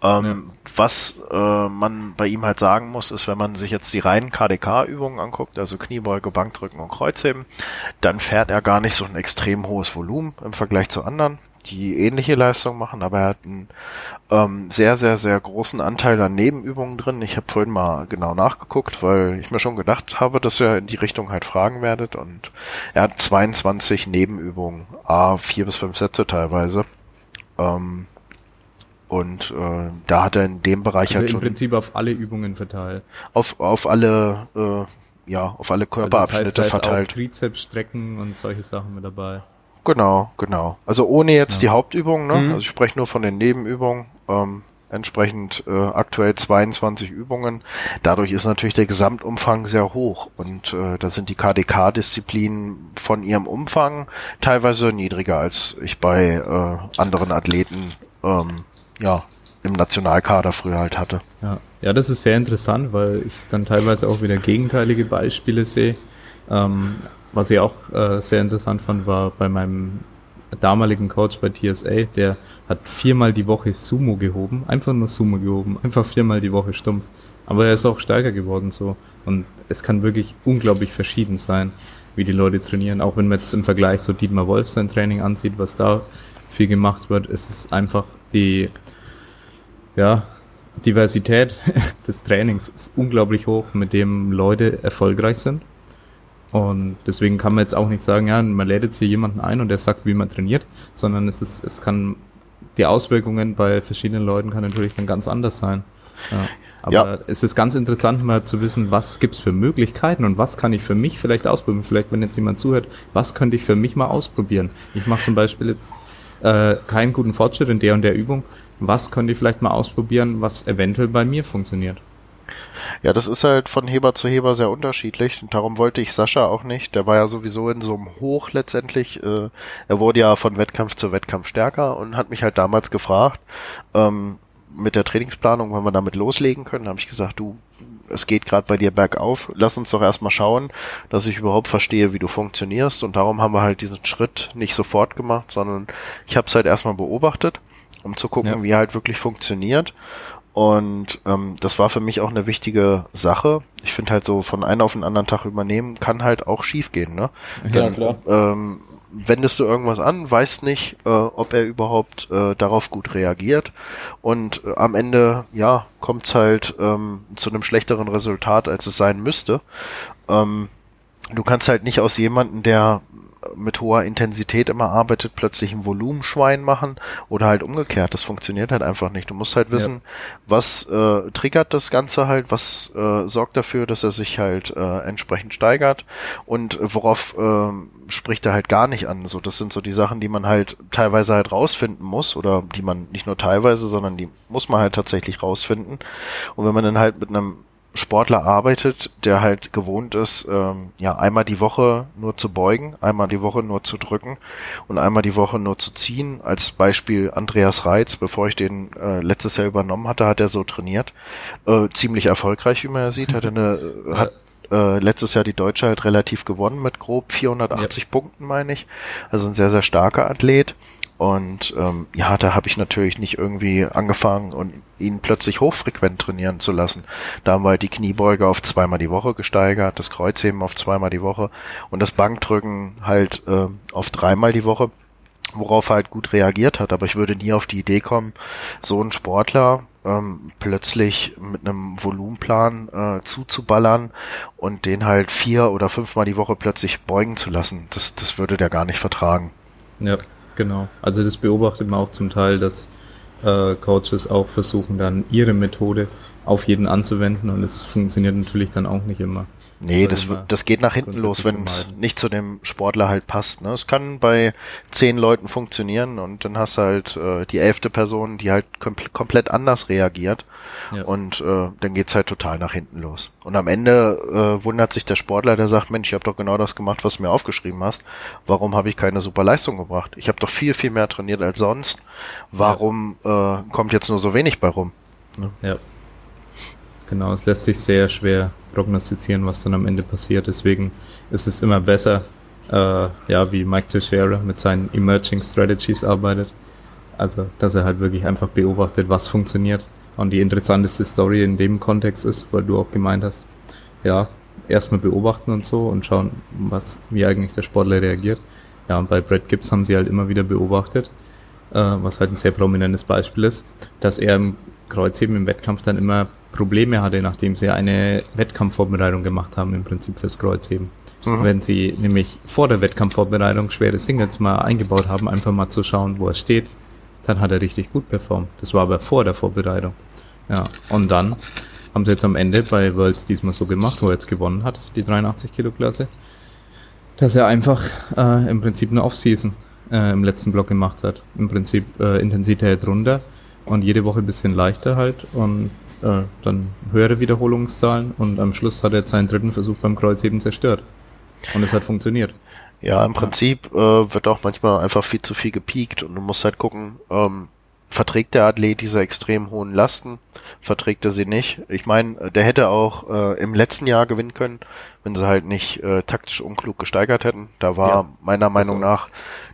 Ähm, ja. Was äh, man bei ihm halt sagen muss, ist, wenn man sich jetzt die reinen KDK-Übungen anguckt, also Kniebeuge, Bankdrücken und Kreuzheben, dann fährt er gar nicht so ein extrem hohes Volumen im Vergleich zu anderen, die ähnliche Leistung machen, aber er hat einen ähm, sehr, sehr, sehr großen Anteil an Nebenübungen drin. Ich habe vorhin mal genau nachgeguckt, weil ich mir schon gedacht habe, dass ihr in die Richtung halt fragen werdet und er hat 22 Nebenübungen, a vier bis fünf Sätze teilweise. Ähm, und äh, da hat er in dem Bereich also halt schon. Im Prinzip auf alle Übungen verteilt. Auf, auf alle, äh, ja, auf alle Körperabschnitte also das heißt, verteilt. Auch Trizeps strecken und solche Sachen mit dabei. Genau, genau. Also ohne jetzt ja. die Hauptübungen, ne? Mhm. Also ich spreche nur von den Nebenübungen. Ähm, entsprechend äh, aktuell 22 Übungen. Dadurch ist natürlich der Gesamtumfang sehr hoch und äh, da sind die KDK-Disziplinen von ihrem Umfang teilweise niedriger als ich bei äh, anderen Athleten ähm, ja, im Nationalkader früher halt hatte. Ja. ja, das ist sehr interessant, weil ich dann teilweise auch wieder gegenteilige Beispiele sehe. Ähm, was ich auch äh, sehr interessant fand, war bei meinem damaligen Coach bei TSA, der hat viermal die Woche Sumo gehoben, einfach nur Sumo gehoben, einfach viermal die Woche stumpf. Aber er ist auch stärker geworden so. Und es kann wirklich unglaublich verschieden sein, wie die Leute trainieren. Auch wenn man jetzt im Vergleich so Dietmar Wolf sein Training ansieht, was da viel gemacht wird, es ist einfach die ja, Diversität des Trainings ist unglaublich hoch, mit dem Leute erfolgreich sind. Und deswegen kann man jetzt auch nicht sagen, ja, man lädt jetzt hier jemanden ein und der sagt, wie man trainiert, sondern es ist, es kann, die Auswirkungen bei verschiedenen Leuten kann natürlich dann ganz anders sein. Ja. Aber ja. es ist ganz interessant mal zu wissen, was gibt's für Möglichkeiten und was kann ich für mich vielleicht ausprobieren. Vielleicht, wenn jetzt jemand zuhört, was könnte ich für mich mal ausprobieren? Ich mache zum Beispiel jetzt äh, keinen guten Fortschritt in der und der Übung was könnt ihr vielleicht mal ausprobieren, was eventuell bei mir funktioniert. Ja, das ist halt von Heber zu Heber sehr unterschiedlich. Und darum wollte ich Sascha auch nicht. Der war ja sowieso in so einem Hoch letztendlich. Äh, er wurde ja von Wettkampf zu Wettkampf stärker und hat mich halt damals gefragt, ähm, mit der Trainingsplanung, wenn wir damit loslegen können, habe ich gesagt, du, es geht gerade bei dir bergauf, lass uns doch erstmal schauen, dass ich überhaupt verstehe, wie du funktionierst. Und darum haben wir halt diesen Schritt nicht sofort gemacht, sondern ich habe es halt erstmal beobachtet, um zu gucken, ja. wie halt wirklich funktioniert. Und ähm, das war für mich auch eine wichtige Sache. Ich finde halt so von einem auf den anderen Tag übernehmen kann halt auch schief gehen, ne? Ja, Dann, klar. Ähm, wendest du irgendwas an, weißt nicht, äh, ob er überhaupt äh, darauf gut reagiert und äh, am Ende, ja, kommt's halt ähm, zu einem schlechteren Resultat, als es sein müsste. Ähm, du kannst halt nicht aus jemanden, der mit hoher Intensität immer arbeitet, plötzlich ein Volumenschwein machen oder halt umgekehrt. Das funktioniert halt einfach nicht. Du musst halt wissen, ja. was äh, triggert das Ganze halt, was äh, sorgt dafür, dass er sich halt äh, entsprechend steigert und worauf äh, spricht er halt gar nicht an. So, das sind so die Sachen, die man halt teilweise halt rausfinden muss oder die man nicht nur teilweise, sondern die muss man halt tatsächlich rausfinden. Und wenn man dann halt mit einem Sportler arbeitet, der halt gewohnt ist, ähm, ja, einmal die Woche nur zu beugen, einmal die Woche nur zu drücken und einmal die Woche nur zu ziehen. Als Beispiel Andreas Reitz, bevor ich den äh, letztes Jahr übernommen hatte, hat er so trainiert. Äh, ziemlich erfolgreich, wie man ja sieht, hat eine, äh, hat äh, letztes Jahr die Deutsche halt relativ gewonnen mit grob 480 ja. Punkten, meine ich. Also ein sehr, sehr starker Athlet. Und ähm, ja, da habe ich natürlich nicht irgendwie angefangen und ihn plötzlich hochfrequent trainieren zu lassen. Da haben wir die Kniebeuge auf zweimal die Woche gesteigert, das Kreuzheben auf zweimal die Woche und das Bankdrücken halt äh, auf dreimal die Woche, worauf er halt gut reagiert hat. Aber ich würde nie auf die Idee kommen, so einen Sportler ähm, plötzlich mit einem Volumenplan äh, zuzuballern und den halt vier oder fünfmal die Woche plötzlich beugen zu lassen. Das, das würde der gar nicht vertragen. Ja. Genau. Also das beobachtet man auch zum Teil, dass äh, Coaches auch versuchen, dann ihre Methode auf jeden anzuwenden und es funktioniert natürlich dann auch nicht immer. Nee, das, das geht nach hinten los, wenn es nicht zu dem Sportler halt passt. Ne? Es kann bei zehn Leuten funktionieren und dann hast du halt äh, die elfte Person, die halt kom komplett anders reagiert ja. und äh, dann geht's halt total nach hinten los. Und am Ende äh, wundert sich der Sportler, der sagt, Mensch, ich habe doch genau das gemacht, was du mir aufgeschrieben hast. Warum habe ich keine super Leistung gebracht? Ich habe doch viel, viel mehr trainiert als sonst. Warum ja. äh, kommt jetzt nur so wenig bei rum? Ne? Ja. Genau, es lässt sich sehr schwer prognostizieren, was dann am Ende passiert. Deswegen ist es immer besser, äh, ja, wie Mike Teixeira mit seinen Emerging Strategies arbeitet. Also, dass er halt wirklich einfach beobachtet, was funktioniert. Und die interessanteste Story in dem Kontext ist, weil du auch gemeint hast, ja, erstmal beobachten und so und schauen, was, wie eigentlich der Sportler reagiert. Ja, und bei Brad Gibbs haben sie halt immer wieder beobachtet, äh, was halt ein sehr prominentes Beispiel ist, dass er im Kreuzheben im Wettkampf dann immer Probleme hatte, nachdem sie eine Wettkampfvorbereitung gemacht haben, im Prinzip fürs Kreuzheben. Mhm. Wenn sie nämlich vor der Wettkampfvorbereitung schwere Singles mal eingebaut haben, einfach mal zu schauen, wo er steht, dann hat er richtig gut performt. Das war aber vor der Vorbereitung. Ja, und dann haben sie jetzt am Ende bei Worlds diesmal so gemacht, wo er jetzt gewonnen hat, die 83 Kilo Klasse, dass er einfach äh, im Prinzip eine Off-Season äh, im letzten Block gemacht hat. Im Prinzip äh, Intensität runter und jede Woche ein bisschen leichter halt und äh, dann höhere Wiederholungszahlen und am Schluss hat er seinen dritten Versuch beim Kreuzheben zerstört. Und es hat funktioniert. Ja, im Prinzip äh, wird auch manchmal einfach viel zu viel gepiekt und du musst halt gucken, ähm, verträgt der Athlet diese extrem hohen Lasten, verträgt er sie nicht. Ich meine, der hätte auch äh, im letzten Jahr gewinnen können, wenn sie halt nicht äh, taktisch unklug gesteigert hätten. Da war ja, meiner Meinung nach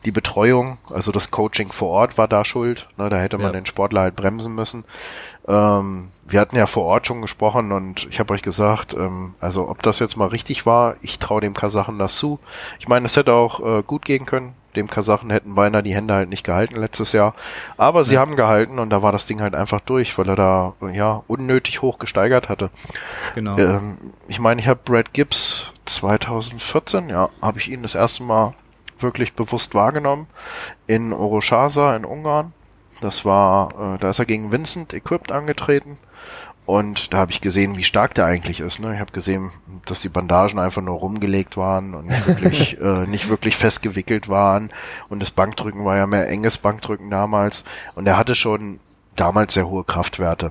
die Betreuung, also das Coaching vor Ort war da schuld. Ne, da hätte man ja. den Sportler halt bremsen müssen. Ähm, wir hatten ja vor Ort schon gesprochen und ich habe euch gesagt, ähm, also ob das jetzt mal richtig war, ich traue dem Kasachen das zu. Ich meine, es hätte auch äh, gut gehen können. Dem Kasachen hätten beinahe die Hände halt nicht gehalten letztes Jahr. Aber sie ja. haben gehalten und da war das Ding halt einfach durch, weil er da ja unnötig hoch gesteigert hatte. Genau. Ähm, ich meine, ich habe Brad Gibbs 2014, ja, habe ich ihn das erste Mal wirklich bewusst wahrgenommen in Oroshasa in Ungarn. Das war, äh, da ist er gegen Vincent Equipped angetreten. Und da habe ich gesehen, wie stark der eigentlich ist. Ne? Ich habe gesehen, dass die Bandagen einfach nur rumgelegt waren und nicht wirklich, äh, nicht wirklich festgewickelt waren. Und das Bankdrücken war ja mehr enges Bankdrücken damals. Und er hatte schon damals sehr hohe Kraftwerte.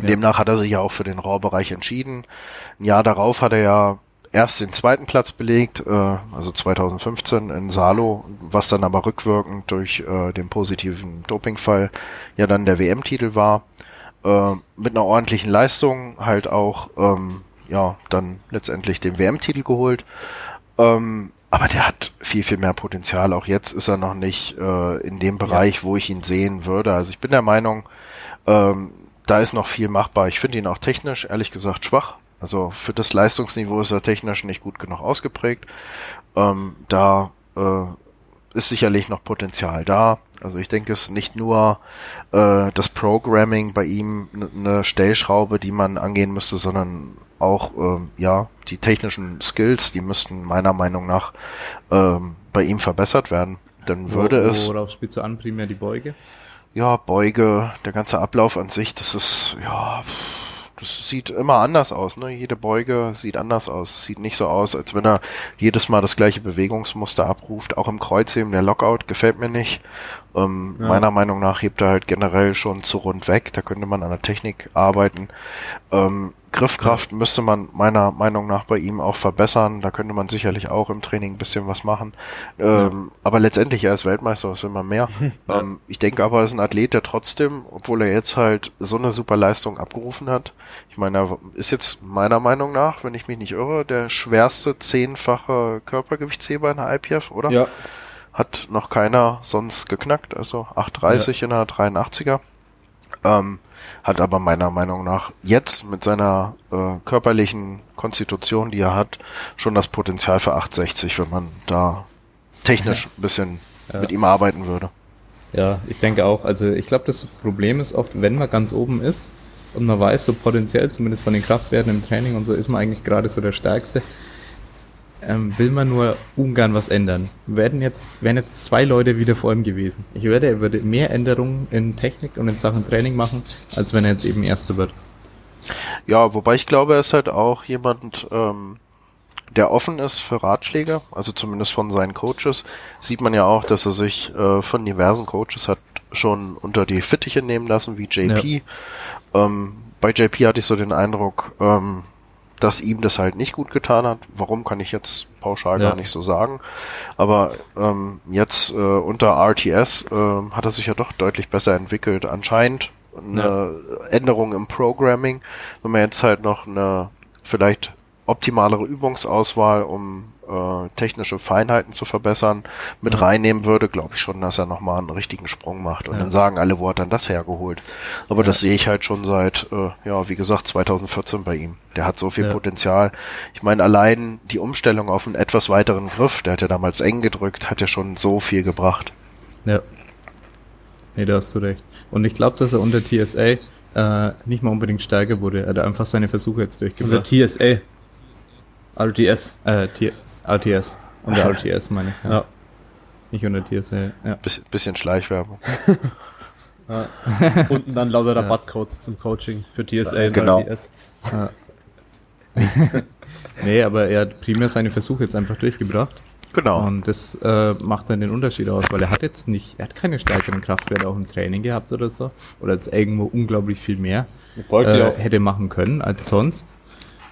Ja. Demnach hat er sich ja auch für den RAW-Bereich entschieden. Ein Jahr darauf hat er ja erst den zweiten Platz belegt, äh, also 2015 in Salo, was dann aber rückwirkend durch äh, den positiven Dopingfall ja dann der WM-Titel war. Äh, mit einer ordentlichen Leistung halt auch ähm, ja dann letztendlich den WM-Titel geholt. Ähm, aber der hat viel, viel mehr Potenzial. Auch jetzt ist er noch nicht äh, in dem Bereich, ja. wo ich ihn sehen würde. Also ich bin der Meinung, ähm, da ist noch viel machbar. Ich finde ihn auch technisch, ehrlich gesagt, schwach. Also für das Leistungsniveau ist er technisch nicht gut genug ausgeprägt. Ähm, da äh, ist sicherlich noch Potenzial da. Also ich denke, es ist nicht nur äh, das Programming bei ihm eine Stellschraube, die man angehen müsste, sondern auch ähm, ja die technischen Skills, die müssten meiner Meinung nach ähm, bei ihm verbessert werden. Dann würde Wo, es. Worauf spielst du an? Primär die Beuge? Ja, Beuge, der ganze Ablauf an sich, das ist ja. Das sieht immer anders aus, ne? Jede Beuge sieht anders aus. Sieht nicht so aus, als wenn er jedes Mal das gleiche Bewegungsmuster abruft. Auch im Kreuzheben, der Lockout gefällt mir nicht. Ähm, ja. Meiner Meinung nach hebt er halt generell schon zu rund weg. Da könnte man an der Technik arbeiten. Ähm, Griffkraft müsste man meiner Meinung nach bei ihm auch verbessern. Da könnte man sicherlich auch im Training ein bisschen was machen. Ähm, ja. Aber letztendlich, er ist Weltmeister, was will man mehr? Ja. Ähm, ich denke aber, er ist ein Athlet, der trotzdem, obwohl er jetzt halt so eine super Leistung abgerufen hat, ich meine, er ist jetzt meiner Meinung nach, wenn ich mich nicht irre, der schwerste zehnfache Körpergewichtsheber in der IPF, oder? Ja. Hat noch keiner sonst geknackt, also 8,30 ja. in der 83er. Ähm, hat aber meiner Meinung nach jetzt mit seiner äh, körperlichen Konstitution, die er hat, schon das Potenzial für 860, wenn man da technisch ein bisschen ja. mit ihm arbeiten würde. Ja, ich denke auch. Also ich glaube, das Problem ist oft, wenn man ganz oben ist und man weiß, so potenziell, zumindest von den Kraftwerten im Training und so, ist man eigentlich gerade so der Stärkste ähm, will man nur ungern was ändern. Werden jetzt, wären jetzt zwei Leute wieder vor ihm gewesen. Ich werde, er würde mehr Änderungen in Technik und in Sachen Training machen, als wenn er jetzt eben Erster wird. Ja, wobei ich glaube, er ist halt auch jemand, ähm, der offen ist für Ratschläge, also zumindest von seinen Coaches, sieht man ja auch, dass er sich äh, von diversen Coaches hat schon unter die Fittiche nehmen lassen, wie JP. Ja. Ähm, bei JP hatte ich so den Eindruck, ähm, dass ihm das halt nicht gut getan hat. Warum kann ich jetzt pauschal ja. gar nicht so sagen. Aber ähm, jetzt äh, unter RTS äh, hat er sich ja doch deutlich besser entwickelt. Anscheinend eine ja. Änderung im Programming, wenn man jetzt halt noch eine vielleicht optimalere Übungsauswahl, um äh, technische Feinheiten zu verbessern, mit ja. reinnehmen würde, glaube ich schon, dass er nochmal einen richtigen Sprung macht. Und ja. dann sagen alle, wo hat dann das hergeholt? Aber ja. das sehe ich halt schon seit, äh, ja, wie gesagt, 2014 bei ihm. Der hat so viel Potenzial. Ich meine, allein die Umstellung auf einen etwas weiteren Griff, der hat ja damals eng gedrückt, hat ja schon so viel gebracht. Ja. Nee, da hast du recht. Und ich glaube, dass er unter TSA äh, nicht mal unbedingt stärker wurde. Er hat einfach seine Versuche jetzt durchgebracht. Unter TSA. RTS. Äh, T RTS. Unter RTS meine ich. Ja. ja. Nicht unter TSA. Ja. Bisschen, bisschen Schleichwerbung. ja. Unten dann lauter Rabattcodes ja. zum Coaching für TSA und genau. RTS. Ja. nee, aber er hat primär seine Versuche jetzt einfach durchgebracht. Genau. Und das äh, macht dann den Unterschied aus, weil er hat jetzt nicht, er hat keine stärkeren Kraftwerte auch im Training gehabt oder so. Oder jetzt irgendwo unglaublich viel mehr äh, hätte machen können als sonst.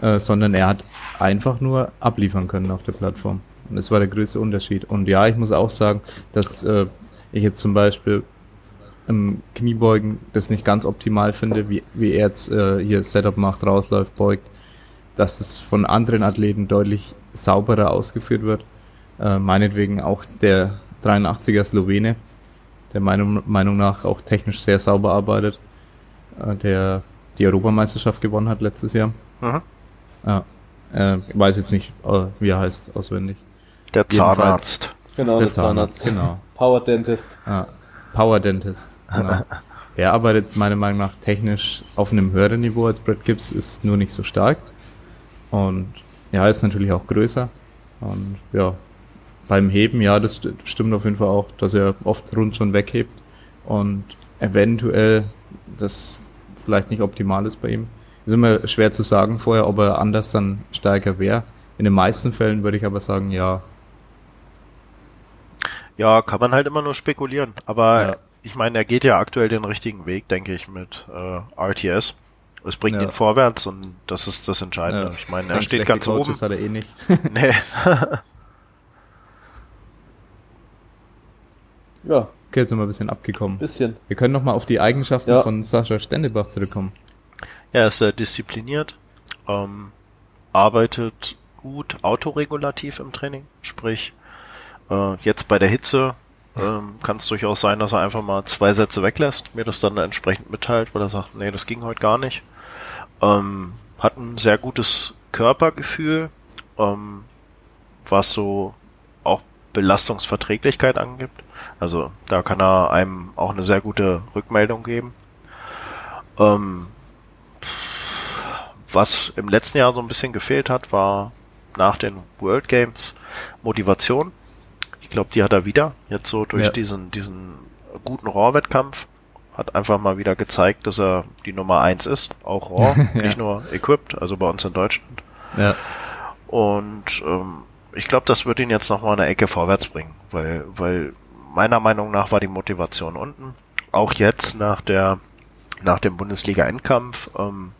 Äh, sondern er hat einfach nur abliefern können auf der Plattform. Und das war der größte Unterschied. Und ja, ich muss auch sagen, dass äh, ich jetzt zum Beispiel im Kniebeugen das nicht ganz optimal finde, wie, wie er jetzt äh, hier Setup macht, rausläuft, beugt, dass es von anderen Athleten deutlich sauberer ausgeführt wird. Äh, meinetwegen auch der 83er Slowene, der Meinung, Meinung nach auch technisch sehr sauber arbeitet, äh, der die Europameisterschaft gewonnen hat letztes Jahr. Mhm. Ja. Äh, ich weiß jetzt nicht, äh, wie er heißt auswendig. Der Zahnarzt. Genau, der, der Zahnarzt. Zahnarzt. Genau. Power Dentist. Ja. Power Dentist. Genau. er arbeitet meiner Meinung nach technisch auf einem höheren Niveau als Brad Gibbs, ist nur nicht so stark. Und ja, ist natürlich auch größer. Und ja, beim Heben, ja, das stimmt auf jeden Fall auch, dass er oft rund schon weghebt und eventuell das vielleicht nicht optimal ist bei ihm. Ist immer schwer zu sagen vorher, ob er anders dann stärker wäre. In den meisten Fällen würde ich aber sagen, ja. Ja, kann man halt immer nur spekulieren. Aber ja. ich meine, er geht ja aktuell den richtigen Weg, denke ich, mit äh, RTS. Es bringt Ja. ihn vorwärts und das ist das Entscheidende. Ja, ich meine, er ganz steht ganz oben. Coaches hat er eh nicht. Nee. Ja, Okay, jetzt sind wir ein bisschen abgekommen. bisschen. Wir können noch mal auf die Eigenschaften Ja. von Sascha Stendebach zurückkommen. Er ist sehr diszipliniert, ähm, arbeitet gut autoregulativ im Training, sprich äh, jetzt bei der Hitze ähm, kann es durchaus sein, dass er einfach mal zwei Sätze weglässt, mir das dann entsprechend mitteilt, weil er sagt, nee, das ging heute gar nicht. Ähm, hat ein sehr gutes Körpergefühl, ähm, was so auch Belastungsverträglichkeit angibt. Also da kann er einem auch eine sehr gute Rückmeldung geben. Ähm, was im letzten Jahr so ein bisschen gefehlt hat, war nach den World Games Motivation. Ich glaube, die hat er wieder. Jetzt so durch Ja. diesen, diesen guten Raw-Wettkampf. Hat einfach mal wieder gezeigt, dass er die Nummer eins ist. Auch Raw, Ja. nicht nur equipped, also bei uns in Deutschland. Ja. Und ähm, ich glaube, das wird ihn jetzt noch mal eine Ecke vorwärts bringen, weil, weil meiner Meinung nach war die Motivation unten. Auch jetzt nach der nach dem Bundesliga-Endkampf, ähm,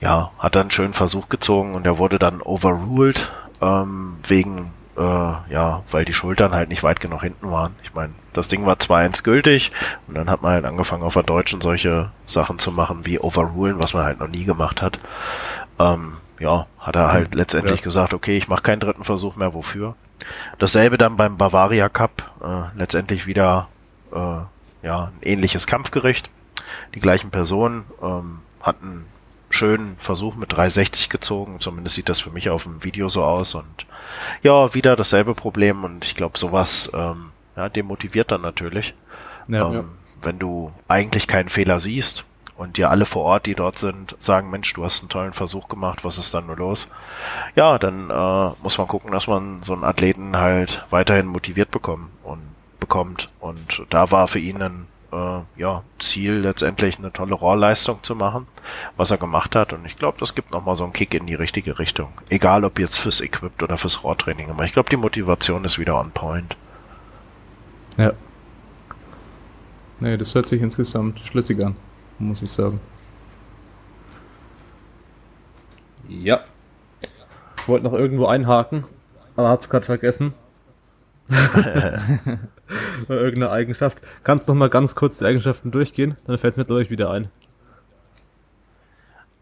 ja, hat er einen schönen Versuch gezogen und er wurde dann overruled ähm, wegen, äh, ja, weil die Schultern halt nicht weit genug hinten waren. Ich meine, das Ding war 2-1 gültig und dann hat man halt angefangen auf der Deutschen solche Sachen zu machen wie overrulen, was man halt noch nie gemacht hat. Ähm, ja, hat er halt letztendlich Ja. gesagt, okay, ich mache keinen dritten Versuch mehr, wofür. Dasselbe dann beim Bavaria Cup, äh, letztendlich wieder äh, ja, ein ähnliches Kampfgericht. Die gleichen Personen ähm, hatten schönen Versuch mit 360 gezogen, zumindest sieht das für mich auf dem Video so aus und ja, wieder dasselbe Problem und ich glaube, sowas ähm, ja, demotiviert dann natürlich. Ja. ähm, Wenn du eigentlich keinen Fehler siehst und dir alle vor Ort, die dort sind, sagen, Mensch, du hast einen tollen Versuch gemacht, was ist dann nur los? Ja, dann äh, muss man gucken, dass man so einen Athleten halt weiterhin motiviert bekommen und bekommt. Und da war für ihn ein äh, ja, Ziel, letztendlich eine tolle Rohrleistung zu machen, was er gemacht hat. Und ich glaube, das gibt nochmal so einen Kick in die richtige Richtung. Egal ob jetzt fürs Equipped oder fürs Rohrtraining. Aber ich glaube, die Motivation ist wieder on point. Ja. Nee, das hört sich insgesamt schlüssig an, muss ich sagen. Ja. Ich wollte noch irgendwo einhaken, aber hab's gerade vergessen. Bei irgendeiner Eigenschaft. Kannst noch mal ganz kurz die Eigenschaften durchgehen, dann fällt's mir gleich wieder ein.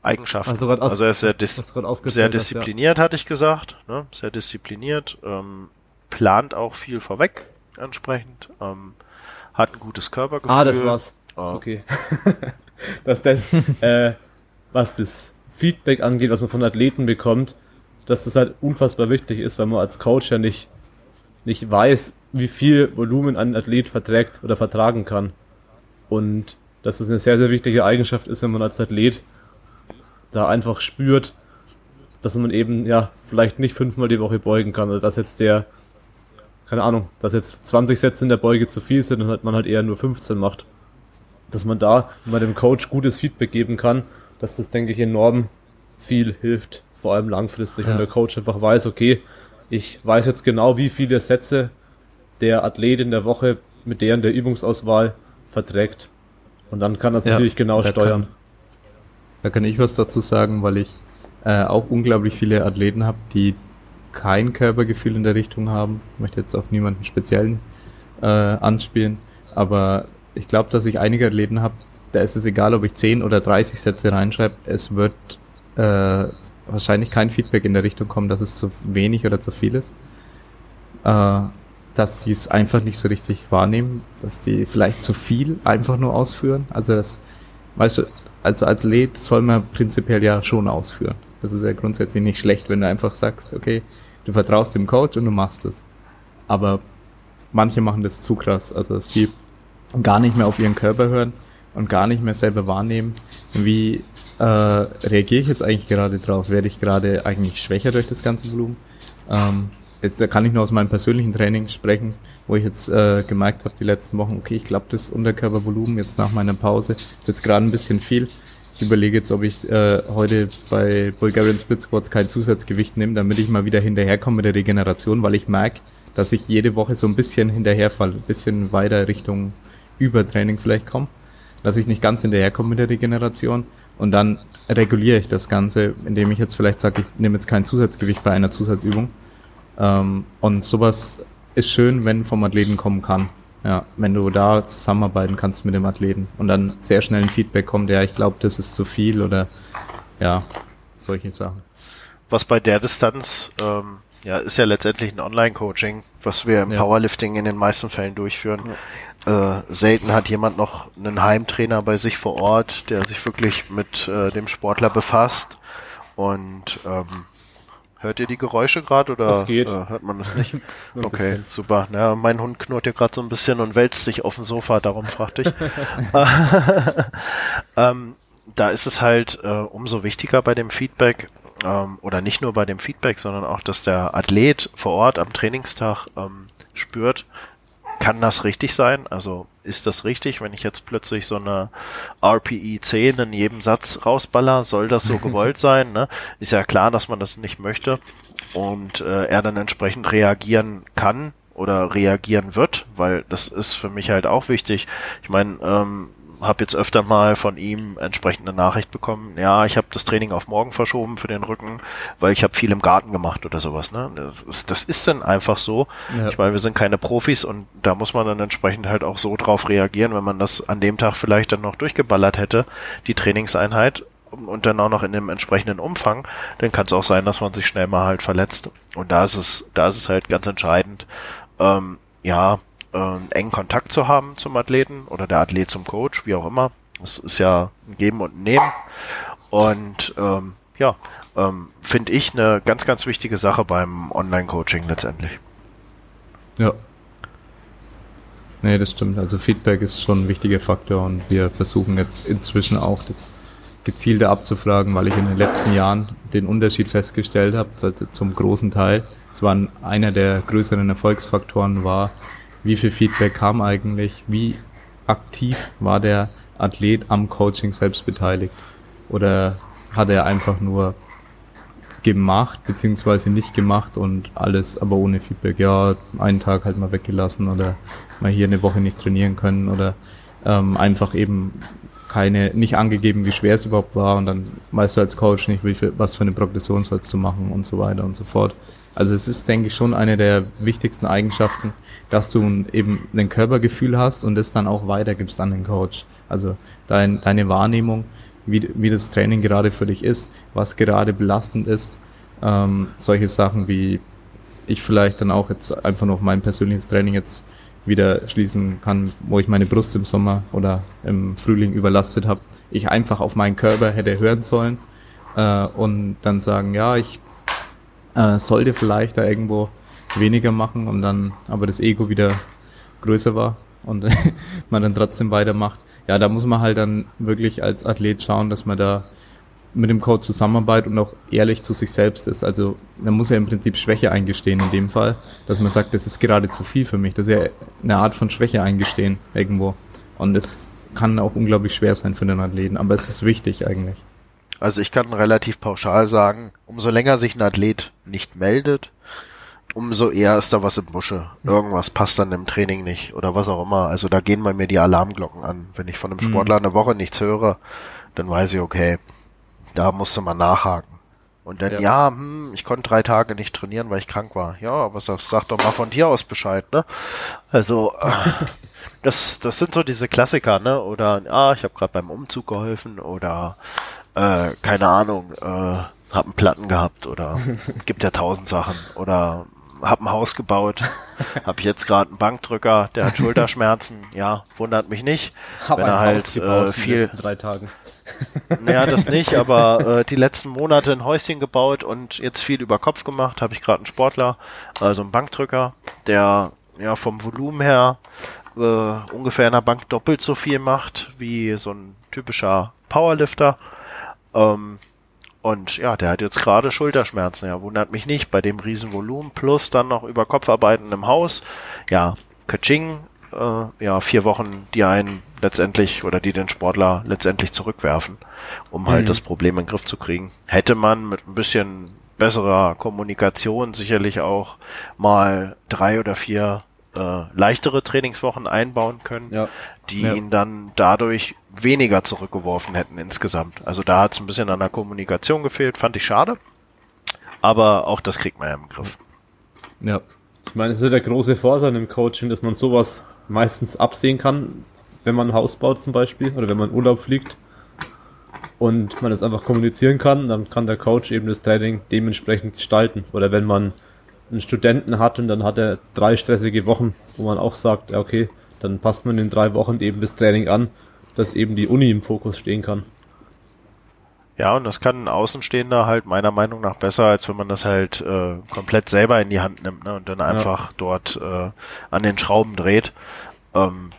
Eigenschaften. Also aus- also er ist sehr, dis du sehr hast, diszipliniert, hatte ich gesagt. Ne? Sehr diszipliniert. Ähm, plant auch viel vorweg entsprechend. Ähm, hat ein gutes Körpergefühl. Ah, das war's. Ah. Okay. dass das, äh, was das Feedback angeht, was man von Athleten bekommt, dass das halt unfassbar wichtig ist, weil man als Coach ja nicht, nicht weiß, wie viel Volumen ein Athlet verträgt oder vertragen kann. Und dass es eine sehr, sehr wichtige Eigenschaft ist, wenn man als Athlet da einfach spürt, dass man eben, ja, vielleicht nicht fünfmal die Woche beugen kann oder dass jetzt der, keine Ahnung, dass jetzt 20 Sätze in der Beuge zu viel sind und halt man halt eher nur 15 macht. Dass man da, wenn man dem Coach gutes Feedback geben kann, dass das, denke ich, enorm viel hilft, vor allem langfristig. Ja. Und der Coach einfach weiß, okay, ich weiß jetzt genau, wie viele Sätze der Athlet in der Woche mit der in der Übungsauswahl verträgt. Und dann kann das Ja, natürlich genau da steuern. kann- Da kann ich was dazu sagen, weil ich äh, auch unglaublich viele Athleten habe, die kein Körpergefühl in der Richtung haben. Ich möchte jetzt auf niemanden speziellen äh, anspielen, aber ich glaube, dass ich einige Athleten habe, da ist es egal, ob ich 10 oder 30 Sätze reinschreibe, es wird äh, wahrscheinlich kein Feedback in der Richtung kommen, dass es zu wenig oder zu viel ist. Äh, dass sie es einfach nicht so richtig wahrnehmen, dass die vielleicht zu viel einfach nur ausführen. Also das, weißt du, als Athlet soll man prinzipiell ja schon ausführen. Das ist ja grundsätzlich nicht schlecht, wenn du einfach sagst, okay, du vertraust dem Coach und du machst es. Aber manche machen das zu krass, also dass die gar nicht mehr auf ihren Körper hören und gar nicht mehr selber wahrnehmen, wie äh, reagiere ich jetzt eigentlich gerade drauf? Werde ich gerade eigentlich schwächer durch das ganze Volumen? Ähm, jetzt, da kann ich nur aus meinem persönlichen Training sprechen, wo ich jetzt äh, gemerkt habe die letzten Wochen, okay, ich glaube das Unterkörpervolumen jetzt nach meiner Pause ist jetzt gerade ein bisschen viel. Ich überlege jetzt, ob ich äh, heute bei Bulgarian Split Squats kein Zusatzgewicht nehme, damit ich mal wieder hinterherkomme mit der Regeneration, weil ich merke, dass ich jede Woche so ein bisschen hinterherfalle, ein bisschen weiter Richtung Übertraining vielleicht komme, dass ich nicht ganz hinterherkomme mit der Regeneration Und dann reguliere ich das Ganze, indem ich jetzt vielleicht sage, ich nehme jetzt kein Zusatzgewicht bei einer Zusatzübung. Ähm, und sowas ist schön, wenn vom Athleten kommen kann. Ja, wenn du da zusammenarbeiten kannst mit dem Athleten und dann sehr schnell ein Feedback kommt, ja, ich glaube, das ist zu viel oder ja, solche Sachen. Was bei der Distanz, ähm, ja, ist ja letztendlich ein Online-Coaching, was wir im ja. Powerlifting in den meisten Fällen durchführen. Ja. Äh, selten hat jemand noch einen Heimtrainer bei sich vor Ort, der sich wirklich mit äh, dem Sportler befasst und ähm, Hört ihr die Geräusche gerade oder äh, hört man das nicht? okay, super. Ja, mein Hund knurrt hier gerade so ein bisschen und wälzt sich auf dem Sofa, darum fragte ich. ähm, da ist es halt äh, umso wichtiger bei dem Feedback, ähm, oder nicht nur bei dem Feedback, sondern auch, dass der Athlet vor Ort am Trainingstag ähm, spürt, kann das richtig sein? Also ist das richtig, wenn ich jetzt plötzlich so eine RPE 10 in jedem Satz rausballer? Soll das so gewollt sein? Ne? Ist ja klar, dass man das nicht möchte und äh, er dann entsprechend reagieren kann oder reagieren wird, weil das ist für mich halt auch wichtig. Ich meine, ähm, habe jetzt öfter mal von ihm entsprechende Nachricht bekommen, ja, ich habe das Training auf morgen verschoben für den Rücken, weil ich habe viel im Garten gemacht oder sowas. Ne? Das, ist, das ist dann einfach so. Ja. Ich meine, wir sind keine Profis und da muss man dann entsprechend halt auch so drauf reagieren, wenn man das an dem Tag vielleicht dann noch durchgeballert hätte, die Trainingseinheit und dann auch noch in dem entsprechenden Umfang, dann kann es auch sein, dass man sich schnell mal halt verletzt. Und da ist es, da ist es halt ganz entscheidend, ähm, ja, äh, engen Kontakt zu haben zum Athleten oder der Athlet zum Coach, wie auch immer. Das ist ja ein Geben und ein Nehmen. Und ähm, ja, ähm, finde ich eine ganz, ganz wichtige Sache beim Online-Coaching letztendlich. Ja. Nee, das stimmt. Also Feedback ist schon ein wichtiger Faktor und wir versuchen jetzt inzwischen auch das gezielte abzufragen, weil ich in den letzten Jahren den Unterschied festgestellt habe, also zum großen Teil. Es war einer der größeren Erfolgsfaktoren war, wie viel Feedback kam eigentlich, wie aktiv war der Athlet am Coaching selbst beteiligt oder hat er einfach nur gemacht beziehungsweise nicht gemacht und alles aber ohne Feedback. Ja, einen Tag halt mal weggelassen oder mal hier eine Woche nicht trainieren können oder ähm, einfach eben keine, nicht angegeben, wie schwer es überhaupt war und dann weißt du als Coach nicht, wie viel, was für eine Progression sollst du machen und so weiter und so fort. Also es ist, denke ich, schon eine der wichtigsten Eigenschaften, dass du eben ein Körpergefühl hast und es dann auch weitergibst an den Coach. Also dein, deine Wahrnehmung, wie, wie das Training gerade für dich ist, was gerade belastend ist, ähm, solche Sachen wie ich vielleicht dann auch jetzt einfach auf mein persönliches Training jetzt wieder schließen kann, wo ich meine Brust im Sommer oder im Frühling überlastet habe, ich einfach auf meinen Körper hätte hören sollen äh, und dann sagen, ja, ich äh, sollte vielleicht da irgendwo weniger machen und dann aber das Ego wieder größer war und man dann trotzdem weitermacht. Ja, da muss man halt dann wirklich als Athlet schauen, dass man da mit dem Coach zusammenarbeitet und auch ehrlich zu sich selbst ist. Also man muss ja im Prinzip Schwäche eingestehen in dem Fall, dass man sagt, das ist gerade zu viel für mich. Das ist ja eine Art von Schwäche eingestehen irgendwo. Und das kann auch unglaublich schwer sein für den Athleten, aber es ist wichtig eigentlich. Also ich kann relativ pauschal sagen, umso länger sich ein Athlet nicht meldet, umso eher ist da was im Busche. Irgendwas passt dann im Training nicht oder was auch immer. Also da gehen bei mir die Alarmglocken an. Wenn ich von einem mhm. Sportler eine Woche nichts höre, dann weiß ich, okay, da musste man nachhaken. Und dann, ja, ja hm, ich konnte drei Tage nicht trainieren, weil ich krank war. Ja, aber sag, sag doch mal von dir aus Bescheid, ne? Also, das, das sind so diese Klassiker, ne? Oder, ah, ich habe gerade beim Umzug geholfen oder, äh, keine Ahnung, äh, hab einen Platten gehabt oder gibt ja tausend Sachen. Oder hab ein Haus gebaut, hab jetzt gerade einen Bankdrücker, der hat Schulterschmerzen, ja, wundert mich nicht, hab wenn er halt äh, viel drei Tagen. Naja, das nicht, aber äh, die letzten Monate ein Häuschen gebaut und jetzt viel über Kopf gemacht, habe ich gerade einen Sportler, also einen Bankdrücker, der ja vom Volumen her äh, ungefähr in der Bank doppelt so viel macht wie so ein typischer Powerlifter. Ähm, und ja, der hat jetzt gerade Schulterschmerzen. Ja, wundert mich nicht bei dem Riesenvolumen plus dann noch über Kopfarbeiten im Haus. Ja, Kaching, äh, ja, vier Wochen, die einen letztendlich oder die den Sportler letztendlich zurückwerfen, um halt mhm. das Problem in den Griff zu kriegen. Hätte man mit ein bisschen besserer Kommunikation sicherlich auch mal drei oder vier äh, leichtere Trainingswochen einbauen können, Ja. die Ja. ihn dann dadurch weniger zurückgeworfen hätten insgesamt. Also da hat es ein bisschen an der Kommunikation gefehlt, fand ich schade. Aber auch das kriegt man ja im Griff. Ja. Ich meine, es ist ja der große Vorteil im Coaching, dass man sowas meistens absehen kann, wenn man ein Haus baut zum Beispiel oder wenn man Urlaub fliegt und man das einfach kommunizieren kann, dann kann der Coach eben das Training dementsprechend gestalten. Oder wenn man einen Studenten hat und dann hat er drei stressige Wochen, wo man auch sagt, okay, dann passt man in drei Wochen eben das Training an, dass eben die Uni im Fokus stehen kann. Ja, und das kann ein Außenstehender halt meiner Meinung nach besser, als wenn man das halt äh, komplett selber in die Hand nimmt ne, und dann einfach dort äh, an den Schrauben dreht. Ähm,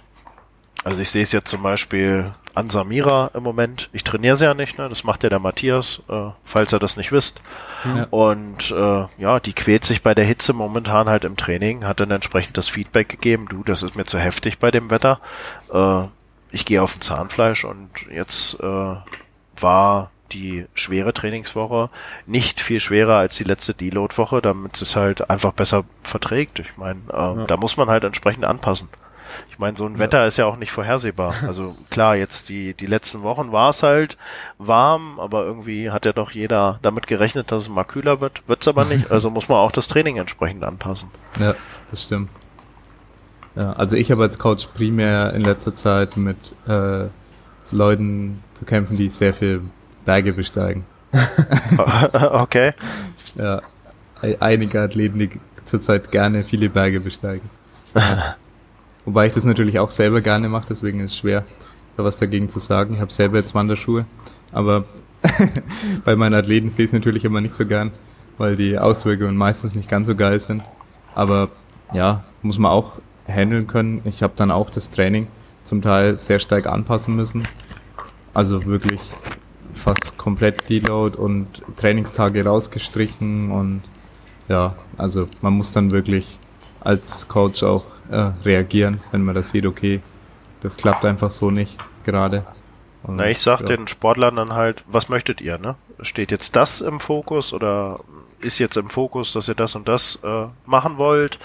also ich sehe es jetzt zum Beispiel an Samira im Moment. Ich trainiere sie ja nicht, ne? das macht ja der Matthias, äh, falls ihr das nicht wisst. Ja. Und äh, ja, die quält sich bei der Hitze momentan halt im Training, hat dann entsprechend das Feedback gegeben, du, das ist mir zu heftig bei dem Wetter. Äh, ich gehe auf ein Zahnfleisch und jetzt äh, war die schwere Trainingswoche nicht viel schwerer als die letzte Deload-Woche, damit es halt einfach besser verträgt. Ich meine, äh, da muss man halt entsprechend anpassen. Ich meine, so ein Wetter ist ja auch nicht vorhersehbar. Also klar, jetzt die, die letzten Wochen war es halt warm, aber irgendwie hat ja doch jeder damit gerechnet, dass es mal kühler wird. Wird's aber nicht. Also muss man auch das Training entsprechend anpassen. Ja, das stimmt. Ja, also ich habe als Coach primär in letzter Zeit mit äh, Leuten zu kämpfen, die sehr viel Berge besteigen. okay. Ja, ei- einige Athleten, die zurzeit gerne viele Berge besteigen. Ja. Wobei ich das natürlich auch selber gerne mache, deswegen ist es schwer, da was dagegen zu sagen. Ich habe selber jetzt Wanderschuhe, aber bei meinen Athleten sehe ich es natürlich immer nicht so gern, weil die Auswirkungen meistens nicht ganz so geil sind. Aber ja, muss man auch handeln können. Ich habe dann auch das Training zum Teil sehr stark anpassen müssen. Also wirklich fast komplett Deload und Trainingstage rausgestrichen und ja, also man muss dann wirklich als Coach auch äh, reagieren, wenn man das sieht, okay, das klappt einfach so nicht gerade. Und, Na, ich sag ja. den Sportlern dann halt, was möchtet ihr, ne? Steht jetzt das im Fokus oder ist jetzt im Fokus, dass ihr das und das äh, machen wollt?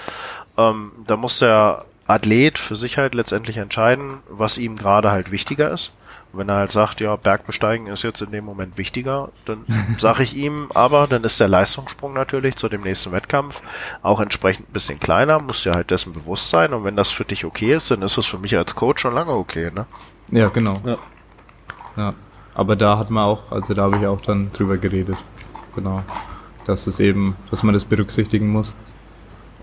Ähm, da muss der Athlet für sich halt letztendlich entscheiden, was ihm gerade halt wichtiger ist. Und wenn er halt sagt, ja, Bergbesteigen ist jetzt in dem Moment wichtiger, dann sage ich ihm, aber dann ist der Leistungssprung natürlich zu dem nächsten Wettkampf auch entsprechend ein bisschen kleiner, muss dir halt dessen bewusst sein. Und wenn das für dich okay ist, dann ist es für mich als Coach schon lange okay, ne? Ja, genau. Ja. Ja. Aber da hat man auch, also da habe ich auch dann drüber geredet. Genau. Dass es eben, dass man das berücksichtigen muss.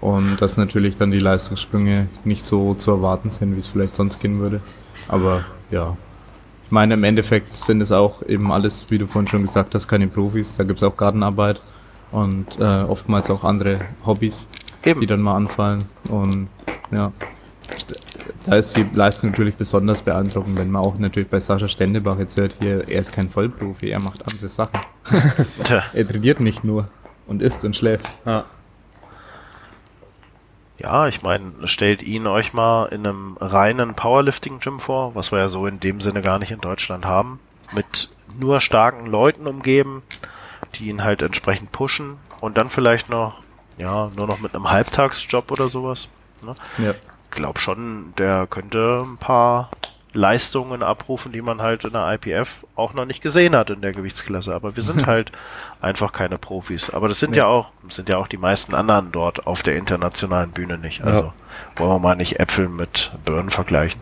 Und dass natürlich dann die Leistungssprünge nicht so zu erwarten sind, wie es vielleicht sonst gehen würde. Aber ja. Ich meine, im Endeffekt sind es auch eben alles, wie du vorhin schon gesagt hast, keine Profis. Da gibt es auch Gartenarbeit und äh, oftmals auch andere Hobbys, Eben. die dann mal anfallen. Und ja, da ist die Leistung natürlich besonders beeindruckend, wenn man auch natürlich bei Sascha Stendebach jetzt hört, hier, er ist kein Vollprofi, er macht andere Sachen. Tja. Er trainiert nicht nur und isst und schläft. Ja. Ja, ich meine, stellt ihn euch mal in einem reinen Powerlifting-Gym vor, was wir ja so in dem Sinne gar nicht in Deutschland haben, mit nur starken Leuten umgeben, die ihn halt entsprechend pushen und dann vielleicht noch, ja, nur noch mit einem Halbtagsjob oder sowas. Ne? Ja. Glaub schon, der könnte ein paar Leistungen abrufen, die man halt in der IPF auch noch nicht gesehen hat in der Gewichtsklasse. Aber wir sind halt einfach keine Profis. Aber das sind ja, auch, sind ja auch die meisten anderen dort auf der internationalen Bühne nicht. Also Ja. wollen wir mal nicht Äpfel mit Birnen vergleichen.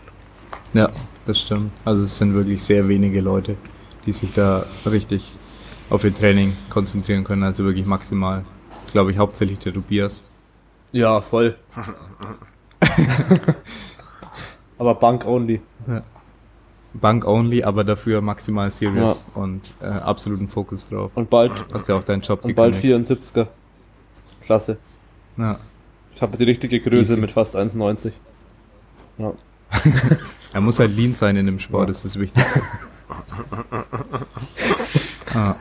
Ja, das stimmt. Also es sind wirklich sehr wenige Leute, die sich da richtig auf ihr Training konzentrieren können. Also wirklich maximal. Das ist, glaube ich, hauptsächlich der Tobias. Ja, voll. Aber Bank only. Bank only, aber dafür maximal serious und äh, absoluten Fokus drauf. Und bald, Hast ja auch deinen Job und bald gekündigt. 74er. Klasse. Ja. Ich habe die richtige Größe Easy. mit fast 1,90. Ja. Er muss halt lean sein in dem Sport, das ist wichtig. ah,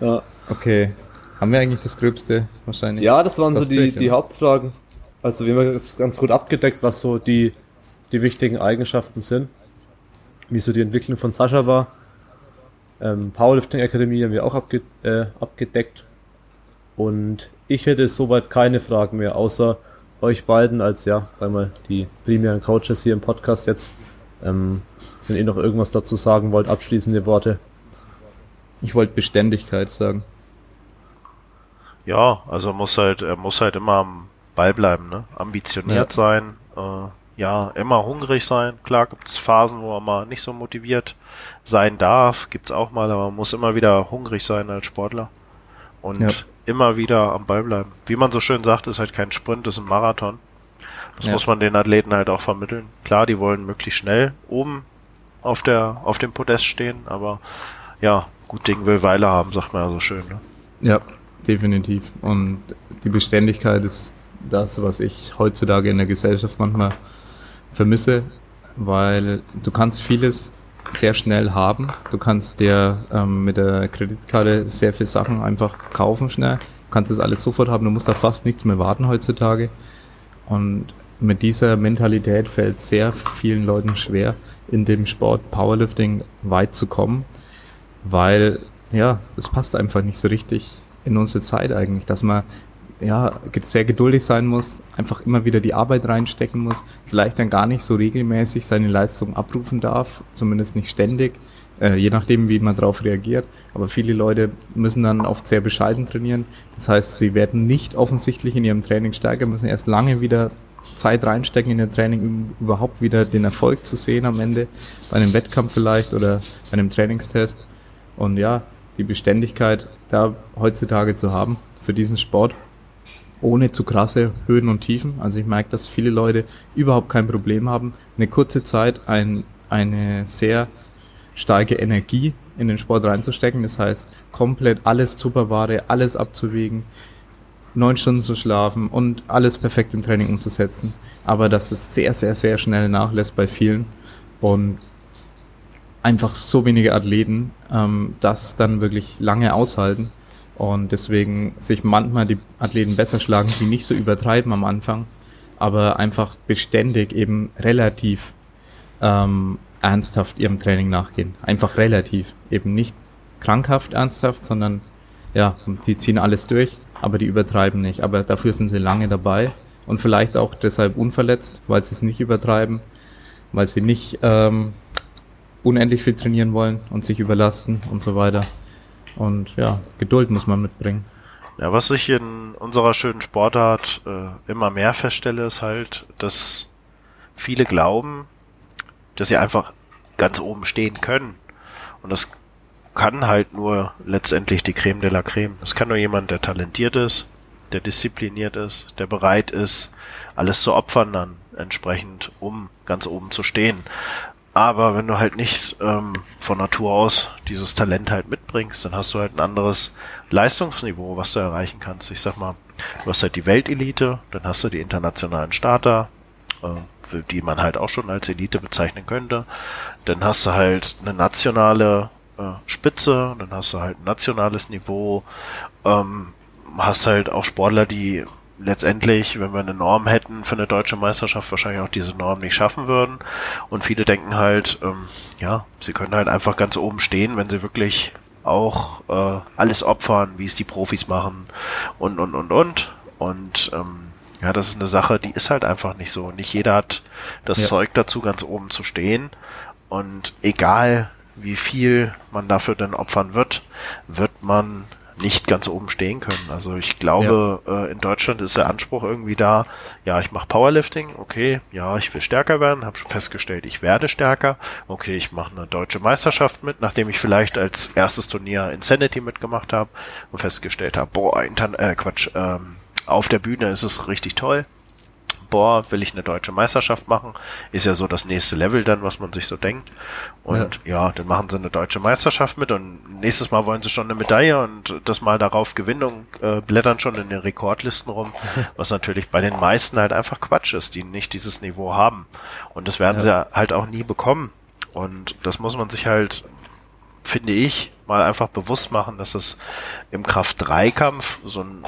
Ja. okay. Haben wir eigentlich das Gröbste wahrscheinlich? ja, das waren so Das die, durch, die ja. Hauptfragen. Also wir haben jetzt ganz gut abgedeckt, was so die, die wichtigen Eigenschaften sind. Wie so die Entwicklung von Sascha war. Ähm, Powerlifting Akademie haben wir auch abge äh, abgedeckt. Und ich hätte soweit keine Fragen mehr, außer euch beiden als, ja, sagen wir, die primären Coaches hier im Podcast jetzt. Ähm, wenn ihr noch irgendwas dazu sagen wollt, abschließende Worte. Ich wollte Beständigkeit sagen. Ja, also muss halt, er muss halt immer am Ball bleiben, ne? Ambitioniert ja. sein, äh, ja, immer hungrig sein. Klar gibt's Phasen, wo man mal nicht so motiviert sein darf, gibt's auch mal, aber man muss immer wieder hungrig sein als Sportler. Und ja. immer wieder am Ball bleiben. Wie man so schön sagt, ist halt kein Sprint, ist ein Marathon. Das ja. muss man den Athleten halt auch vermitteln. Klar, die wollen möglichst schnell oben auf der, auf dem Podest stehen, aber ja, gut Ding will Weile haben, sagt man ja so schön. Ne? Ja, definitiv. Und die Beständigkeit ist das, was ich heutzutage in der Gesellschaft manchmal vermisse, weil du kannst vieles sehr schnell haben. Du kannst dir ähm, mit der Kreditkarte sehr viele Sachen einfach kaufen schnell. Du kannst das alles sofort haben. Du musst da fast nichts mehr warten heutzutage. Und mit dieser Mentalität fällt sehr vielen Leuten schwer, in dem Sport Powerlifting weit zu kommen, weil ja, das passt einfach nicht so richtig in unsere Zeit eigentlich, dass man ja sehr geduldig sein muss, einfach immer wieder die Arbeit reinstecken muss, vielleicht dann gar nicht so regelmäßig seine Leistung abrufen darf, zumindest nicht ständig, äh, je nachdem, wie man darauf reagiert. Aber viele Leute müssen dann oft sehr bescheiden trainieren. Das heißt, sie werden nicht offensichtlich in ihrem Training stärker, müssen erst lange wieder Zeit reinstecken in ihr Training, um überhaupt wieder den Erfolg zu sehen am Ende, bei einem Wettkampf vielleicht oder bei einem Trainingstest. Und ja, die Beständigkeit da heutzutage zu haben für diesen Sport, ohne zu krasse Höhen und Tiefen. Also ich merke, dass viele Leute überhaupt kein Problem haben, eine kurze Zeit ein, eine sehr starke Energie in den Sport reinzustecken. Das heißt, komplett alles Superware, alles abzuwägen, neun Stunden zu schlafen und alles perfekt im Training umzusetzen. Aber dass es sehr, sehr, sehr schnell nachlässt bei vielen und einfach so wenige Athleten ähm, das dann wirklich lange aushalten. Und deswegen sich manchmal die Athleten besser schlagen, die nicht so übertreiben am Anfang, aber einfach beständig eben relativ ähm, ernsthaft ihrem Training nachgehen. Einfach relativ. Eben nicht krankhaft ernsthaft, sondern ja, die ziehen alles durch aber die übertreiben nicht. Aber dafür sind sie lange dabei und vielleicht auch deshalb unverletzt, weil sie es nicht übertreiben, weil sie nicht ähm, unendlich viel trainieren wollen und sich überlasten und so weiter. Und ja, Geduld muss man mitbringen. Ja, was ich in unserer schönen Sportart äh, immer mehr feststelle, ist halt, dass viele glauben, dass sie einfach ganz oben stehen können. Und das kann halt nur letztendlich die Creme de la Creme. Es kann nur jemand, der talentiert ist, der diszipliniert ist, der bereit ist, alles zu opfern dann entsprechend, um ganz oben zu stehen. Aber wenn du halt nicht ähm, von Natur aus dieses Talent halt mitbringst, dann hast du halt ein anderes Leistungsniveau, was du erreichen kannst. Ich sag mal, du hast halt die Weltelite, dann hast du die internationalen Starter, äh, die man halt auch schon als Elite bezeichnen könnte. Dann hast du halt eine nationale äh, Spitze, dann hast du halt ein nationales Niveau, ähm, hast halt auch Sportler, die letztendlich, wenn wir eine Norm hätten für eine deutsche Meisterschaft, wahrscheinlich auch diese Norm nicht schaffen würden. Und viele denken halt, ähm, ja, sie können halt einfach ganz oben stehen, wenn sie wirklich auch äh, alles opfern, wie es die Profis machen und und und und. Und ähm, ja, das ist eine Sache, die ist halt einfach nicht so. Nicht jeder hat das ja. Zeug dazu, ganz oben zu stehen. Und egal, wie viel man dafür denn opfern wird, wird man nicht ganz oben stehen können. Also ich glaube, ja. äh, in Deutschland ist der Anspruch irgendwie da, ja, ich mache Powerlifting, okay, ja, ich will stärker werden, habe schon festgestellt, ich werde stärker, okay, ich mache eine deutsche Meisterschaft mit, nachdem ich vielleicht als erstes Turnier Insanity mitgemacht habe und festgestellt habe, boah, Intern äh, Quatsch, ähm, auf der Bühne ist es richtig toll boah, will ich eine deutsche Meisterschaft machen? Ist ja so das nächste Level dann, was man sich so denkt. Und ja, ja dann machen sie eine deutsche Meisterschaft mit und nächstes Mal wollen sie schon eine Medaille und das Mal darauf gewinnen und äh, blättern schon in den Rekordlisten rum, was natürlich bei den meisten halt einfach Quatsch ist, die nicht dieses Niveau haben. Und das werden ja. sie halt auch nie bekommen. Und das muss man sich halt finde ich, mal einfach bewusst machen, dass es im Kraft-3-Kampf so ein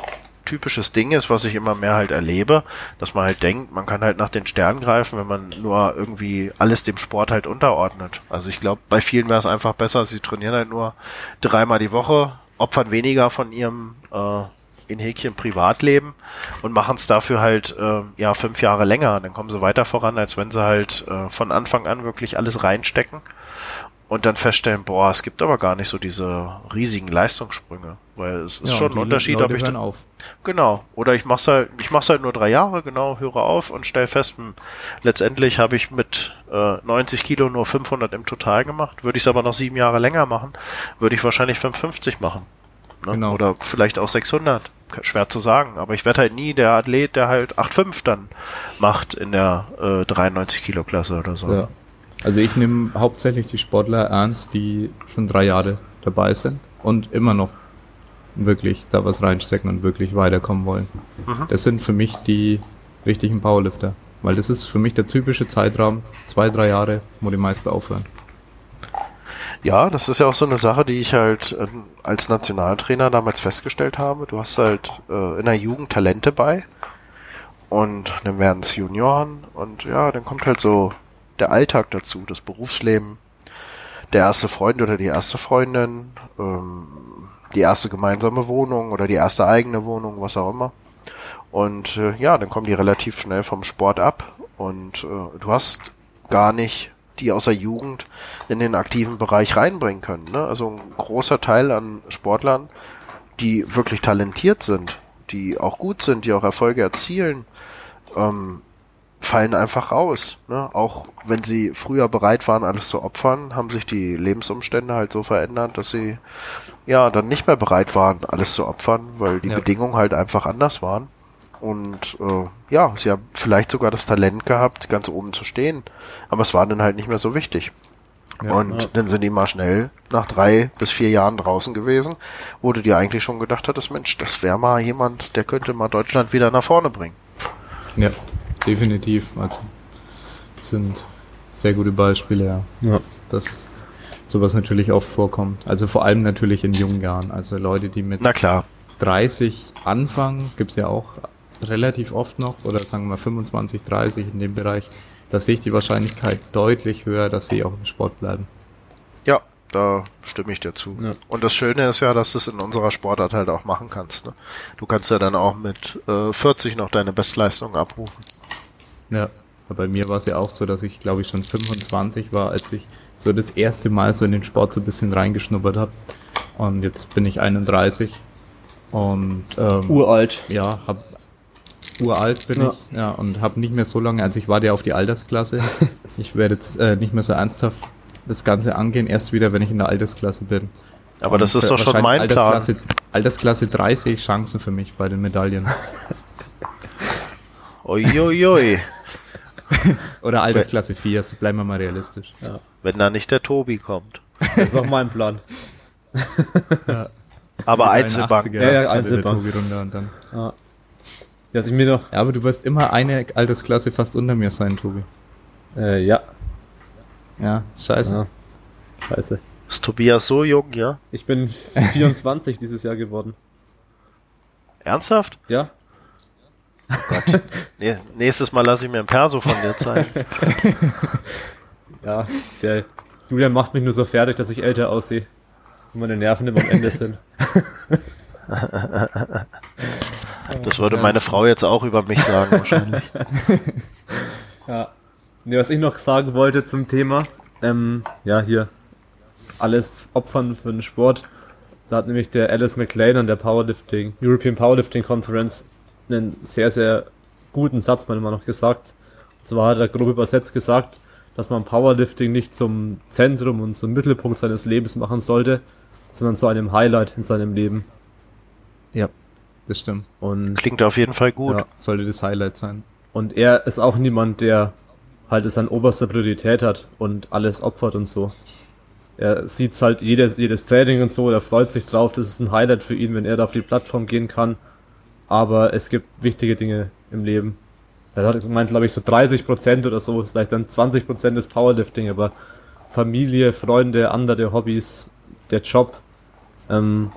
typisches Ding ist, was ich immer mehr halt erlebe, dass man halt denkt, man kann halt nach den Sternen greifen, wenn man nur irgendwie alles dem Sport halt unterordnet. Also ich glaube, bei vielen wäre es einfach besser, sie trainieren halt nur dreimal die Woche, opfern weniger von ihrem äh, in Häkchen Privatleben und machen es dafür halt äh, ja fünf Jahre länger. Dann kommen sie weiter voran, als wenn sie halt äh, von Anfang an wirklich alles reinstecken und dann feststellen, boah, es gibt aber gar nicht so diese riesigen Leistungssprünge, weil es ist ja, schon ein Unterschied, Leute ob ich dann auf. genau oder ich mach's halt, ich mach's halt nur drei Jahre, genau, höre auf und stell fest, hm, letztendlich habe ich mit äh, 90 Kilo nur 500 im Total gemacht. Würde ich es aber noch sieben Jahre länger machen, würde ich wahrscheinlich 550 machen, ne? genau. oder vielleicht auch 600. Schwer zu sagen, aber ich werde halt nie der Athlet, der halt 8,5 dann macht in der äh, 93 Kilo Klasse oder so. Ja. Also ich nehme hauptsächlich die Sportler ernst, die schon drei Jahre dabei sind und immer noch wirklich da was reinstecken und wirklich weiterkommen wollen. Mhm. Das sind für mich die richtigen Powerlifter. Weil das ist für mich der typische Zeitraum, zwei, drei Jahre, wo die meisten aufhören. Ja, das ist ja auch so eine Sache, die ich halt äh, als Nationaltrainer damals festgestellt habe. Du hast halt äh, in der Jugend Talente bei und dann werden es Junioren und ja, dann kommt halt so der Alltag dazu, das Berufsleben, der erste Freund oder die erste Freundin, ähm, die erste gemeinsame Wohnung oder die erste eigene Wohnung, was auch immer. Und äh, ja, dann kommen die relativ schnell vom Sport ab und äh, du hast gar nicht die aus der Jugend in den aktiven Bereich reinbringen können. Ne? Also ein großer Teil an Sportlern, die wirklich talentiert sind, die auch gut sind, die auch Erfolge erzielen, ähm, fallen einfach raus. Ne? Auch wenn sie früher bereit waren, alles zu opfern, haben sich die Lebensumstände halt so verändert, dass sie ja dann nicht mehr bereit waren, alles zu opfern, weil die ja. Bedingungen halt einfach anders waren. Und äh, ja, sie haben vielleicht sogar das Talent gehabt, ganz oben zu stehen, aber es war dann halt nicht mehr so wichtig. Ja, und ja. dann sind die mal schnell nach drei bis vier Jahren draußen gewesen, wo du dir eigentlich schon gedacht hattest, Mensch, das wäre mal jemand, der könnte mal Deutschland wieder nach vorne bringen. Ja, definitiv. Also sind sehr gute Beispiele, ja. ja. Dass sowas natürlich oft vorkommt. Also vor allem natürlich in jungen Jahren. Also Leute, die mit Na klar. 30 anfangen, gibt's ja auch relativ oft noch, oder sagen wir mal 25, 30 in dem Bereich. Da sehe ich die Wahrscheinlichkeit deutlich höher, dass sie auch im Sport bleiben. Ja, da stimme ich dir zu. Ja. Und das Schöne ist ja, dass du es in unserer Sportart halt auch machen kannst. Ne? Du kannst ja dann auch mit äh, 40 noch deine Bestleistung abrufen. Ja, bei mir war es ja auch so, dass ich glaube ich schon 25 war, als ich so das erste Mal so in den Sport so ein bisschen reingeschnuppert habe. Und jetzt bin ich 31 und ähm, uralt. Ja, hab uralt bin ja. ich, ja, und habe nicht mehr so lange, also ich warte ja auf die Altersklasse. ich werde jetzt äh, nicht mehr so ernsthaft das Ganze angehen, erst wieder, wenn ich in der Altersklasse bin. Aber und das ist doch schon mein Altersklasse, Plan. Altersklasse 30 Chancen für mich bei den Medaillen. Uiuiui. Oder Altersklasse 4, so bleiben wir mal realistisch. Ja. Wenn da nicht der Tobi kommt. Das ist auch mein Plan. ja. Aber Einzelbank. Ja, ja, Einzelbank. Und dann. Ja. Dass ich mir noch. Ja, aber du wirst immer eine Altersklasse fast unter mir sein, Tobi. Äh, ja. Ja, scheiße. Ja. Scheiße. Ist Tobias so jung, ja? Ich bin 24 dieses Jahr geworden. Ernsthaft? Ja. Oh Gott. Nee, nächstes Mal lasse ich mir ein Perso von dir zeigen. ja, der Julian macht mich nur so fertig, dass ich älter aussehe. Und meine Nerven immer am Ende sind. das würde meine Frau jetzt auch über mich sagen, wahrscheinlich. ja. Nee, was ich noch sagen wollte zum Thema, ähm, ja, hier, alles opfern für den Sport. Da hat nämlich der Alice McLean an der Powerlifting, European Powerlifting Conference einen sehr, sehr guten Satz meiner Meinung nach gesagt. Und zwar hat er grob übersetzt gesagt, dass man Powerlifting nicht zum Zentrum und zum Mittelpunkt seines Lebens machen sollte, sondern zu einem Highlight in seinem Leben. Ja, das stimmt. Und Klingt auf jeden Fall gut. Ja, sollte das Highlight sein. Und er ist auch niemand, der halt es an oberster Priorität hat und alles opfert und so. Er sieht halt jedes, jedes Training und so, er freut sich drauf, das ist ein Highlight für ihn, wenn er da auf die Plattform gehen kann aber es gibt wichtige Dinge im Leben. Er hat gemeint, glaube ich, so 30 Prozent oder so, vielleicht dann 20 Prozent des Powerlifting, aber Familie, Freunde, andere Hobbys, der Job, ähm,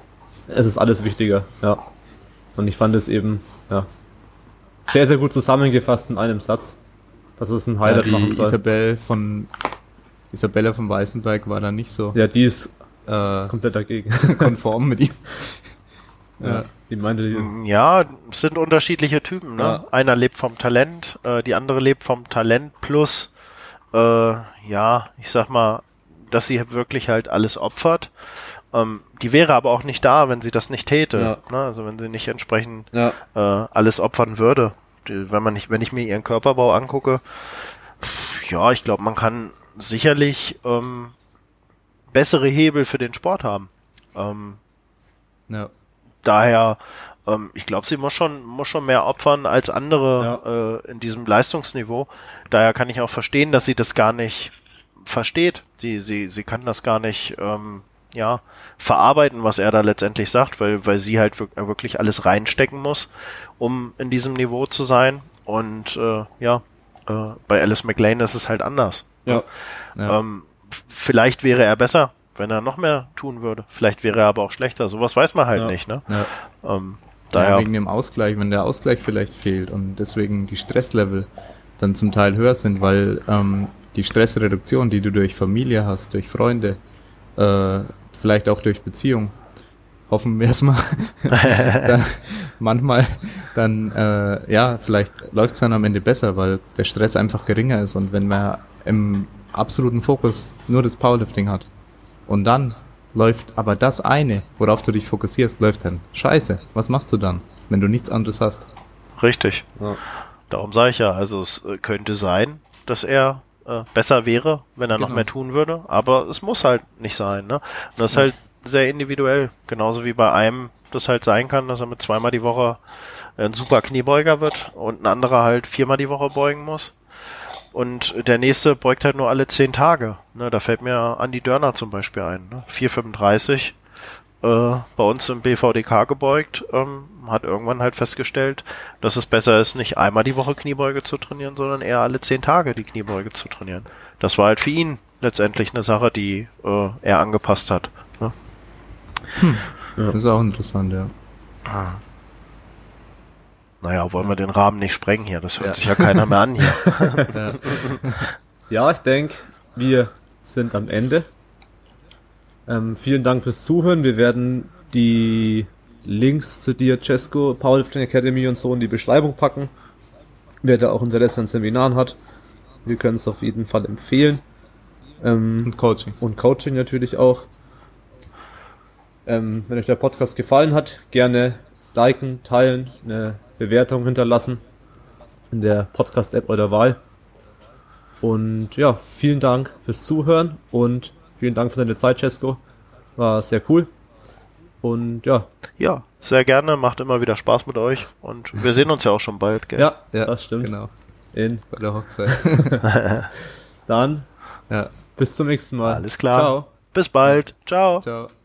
es ist alles wichtiger, ja. Und ich fand es eben, ja, sehr, sehr gut zusammengefasst in einem Satz, dass es ein Highlight ja, machen soll. Isabel von, Isabella von Weißenberg war da nicht so. Ja, die ist äh, komplett dagegen. konform mit ihm. Ja. Die meinte die. Mm, Ja, es sind unterschiedliche Typen. Ne? Ja. Einer lebt vom Talent, äh, die andere lebt vom Talent plus, äh, ja, ich sag mal, dass sie wirklich halt alles opfert. Ähm, die wäre aber auch nicht da, wenn sie das nicht täte. Ja. Ne? Also wenn sie nicht entsprechend Ja. äh, alles opfern würde. Die, wenn man nicht, wenn ich mir ihren Körperbau angucke, pff, ja, ich glaube, man kann sicherlich ähm, bessere Hebel für den Sport haben. Ähm, Ja. Daher, ähm, ich glaube, sie muss schon, muss schon mehr opfern als andere äh, in diesem Leistungsniveau. Daher kann ich auch verstehen, dass sie das gar nicht versteht. Sie, sie, sie kann das gar nicht, ähm, ja, verarbeiten, was er da letztendlich sagt, weil, weil sie halt wirk- wirklich alles reinstecken muss, um in diesem Niveau zu sein. Und äh, ja, äh, bei Alice McLean ist es halt anders. Ja. Ja. Ähm, vielleicht wäre er besser, wenn er noch mehr tun würde. Vielleicht wäre er aber auch schlechter. Sowas weiß man halt Ja. nicht, ne? ja. Ähm, Ja, daher, wegen dem Ausgleich, wenn der Ausgleich vielleicht fehlt und deswegen die Stresslevel dann zum Teil höher sind, weil ähm, die Stressreduktion, die du durch Familie hast, durch Freunde, äh, vielleicht auch durch Beziehung, hoffen wir es mal, dann, manchmal dann, äh, ja, vielleicht läuft es dann am Ende besser, weil der Stress einfach geringer ist und wenn man im absoluten Fokus nur das Powerlifting hat und dann läuft aber das eine, worauf du dich fokussierst, läuft dann scheiße. Was machst du dann, wenn du nichts anderes hast? richtig. Ja. Darum sage ich ja, also es äh, könnte sein, dass er äh, besser wäre, wenn er noch Genau. mehr tun würde, aber es muss halt nicht sein, ne? Und das ist halt sehr individuell, genauso wie bei einem das halt sein kann, dass er mit zweimal die Woche ein super Kniebeuger wird und ein anderer halt viermal die Woche beugen muss. Und der nächste beugt halt nur alle zehn Tage. Ne, da fällt mir Andi Dörner zum Beispiel ein. Ne? 4,35 äh, bei uns im BVDK gebeugt, ähm, hat irgendwann halt festgestellt, dass es besser ist, nicht einmal die Woche Kniebeuge zu trainieren, sondern eher alle zehn Tage die Kniebeuge zu trainieren. Das war halt für ihn letztendlich eine Sache, die äh, er angepasst hat. Ne? Das ist auch interessant, ja. Naja, wollen wir den Rahmen nicht sprengen hier, das hört Ja. sich ja keiner mehr an hier. ja. Ja, ich denke, wir sind am Ende. Ähm, vielen Dank fürs Zuhören. Wir werden die Links zu dir, Cesco, Powerlifting Academy und so in die Beschreibung packen. Wer da auch Interesse an Seminaren hat, wir können es auf jeden Fall empfehlen. Ähm, Und Coaching. und Coaching natürlich auch. Ähm, wenn euch der Podcast gefallen hat, gerne liken, teilen, eine Bewertung hinterlassen in der Podcast-App eurer Wahl. Und ja, vielen Dank fürs Zuhören und vielen Dank für deine Zeit, Cesco. War sehr cool. Und ja, Ja, sehr gerne, macht immer wieder Spaß mit euch und wir sehen uns ja auch schon bald, gell? ja, Ja, das stimmt. Genau, In, bei der Hochzeit. dann ja, bis zum nächsten Mal. Alles klar. Ciao. Bis bald. Ciao. ciao.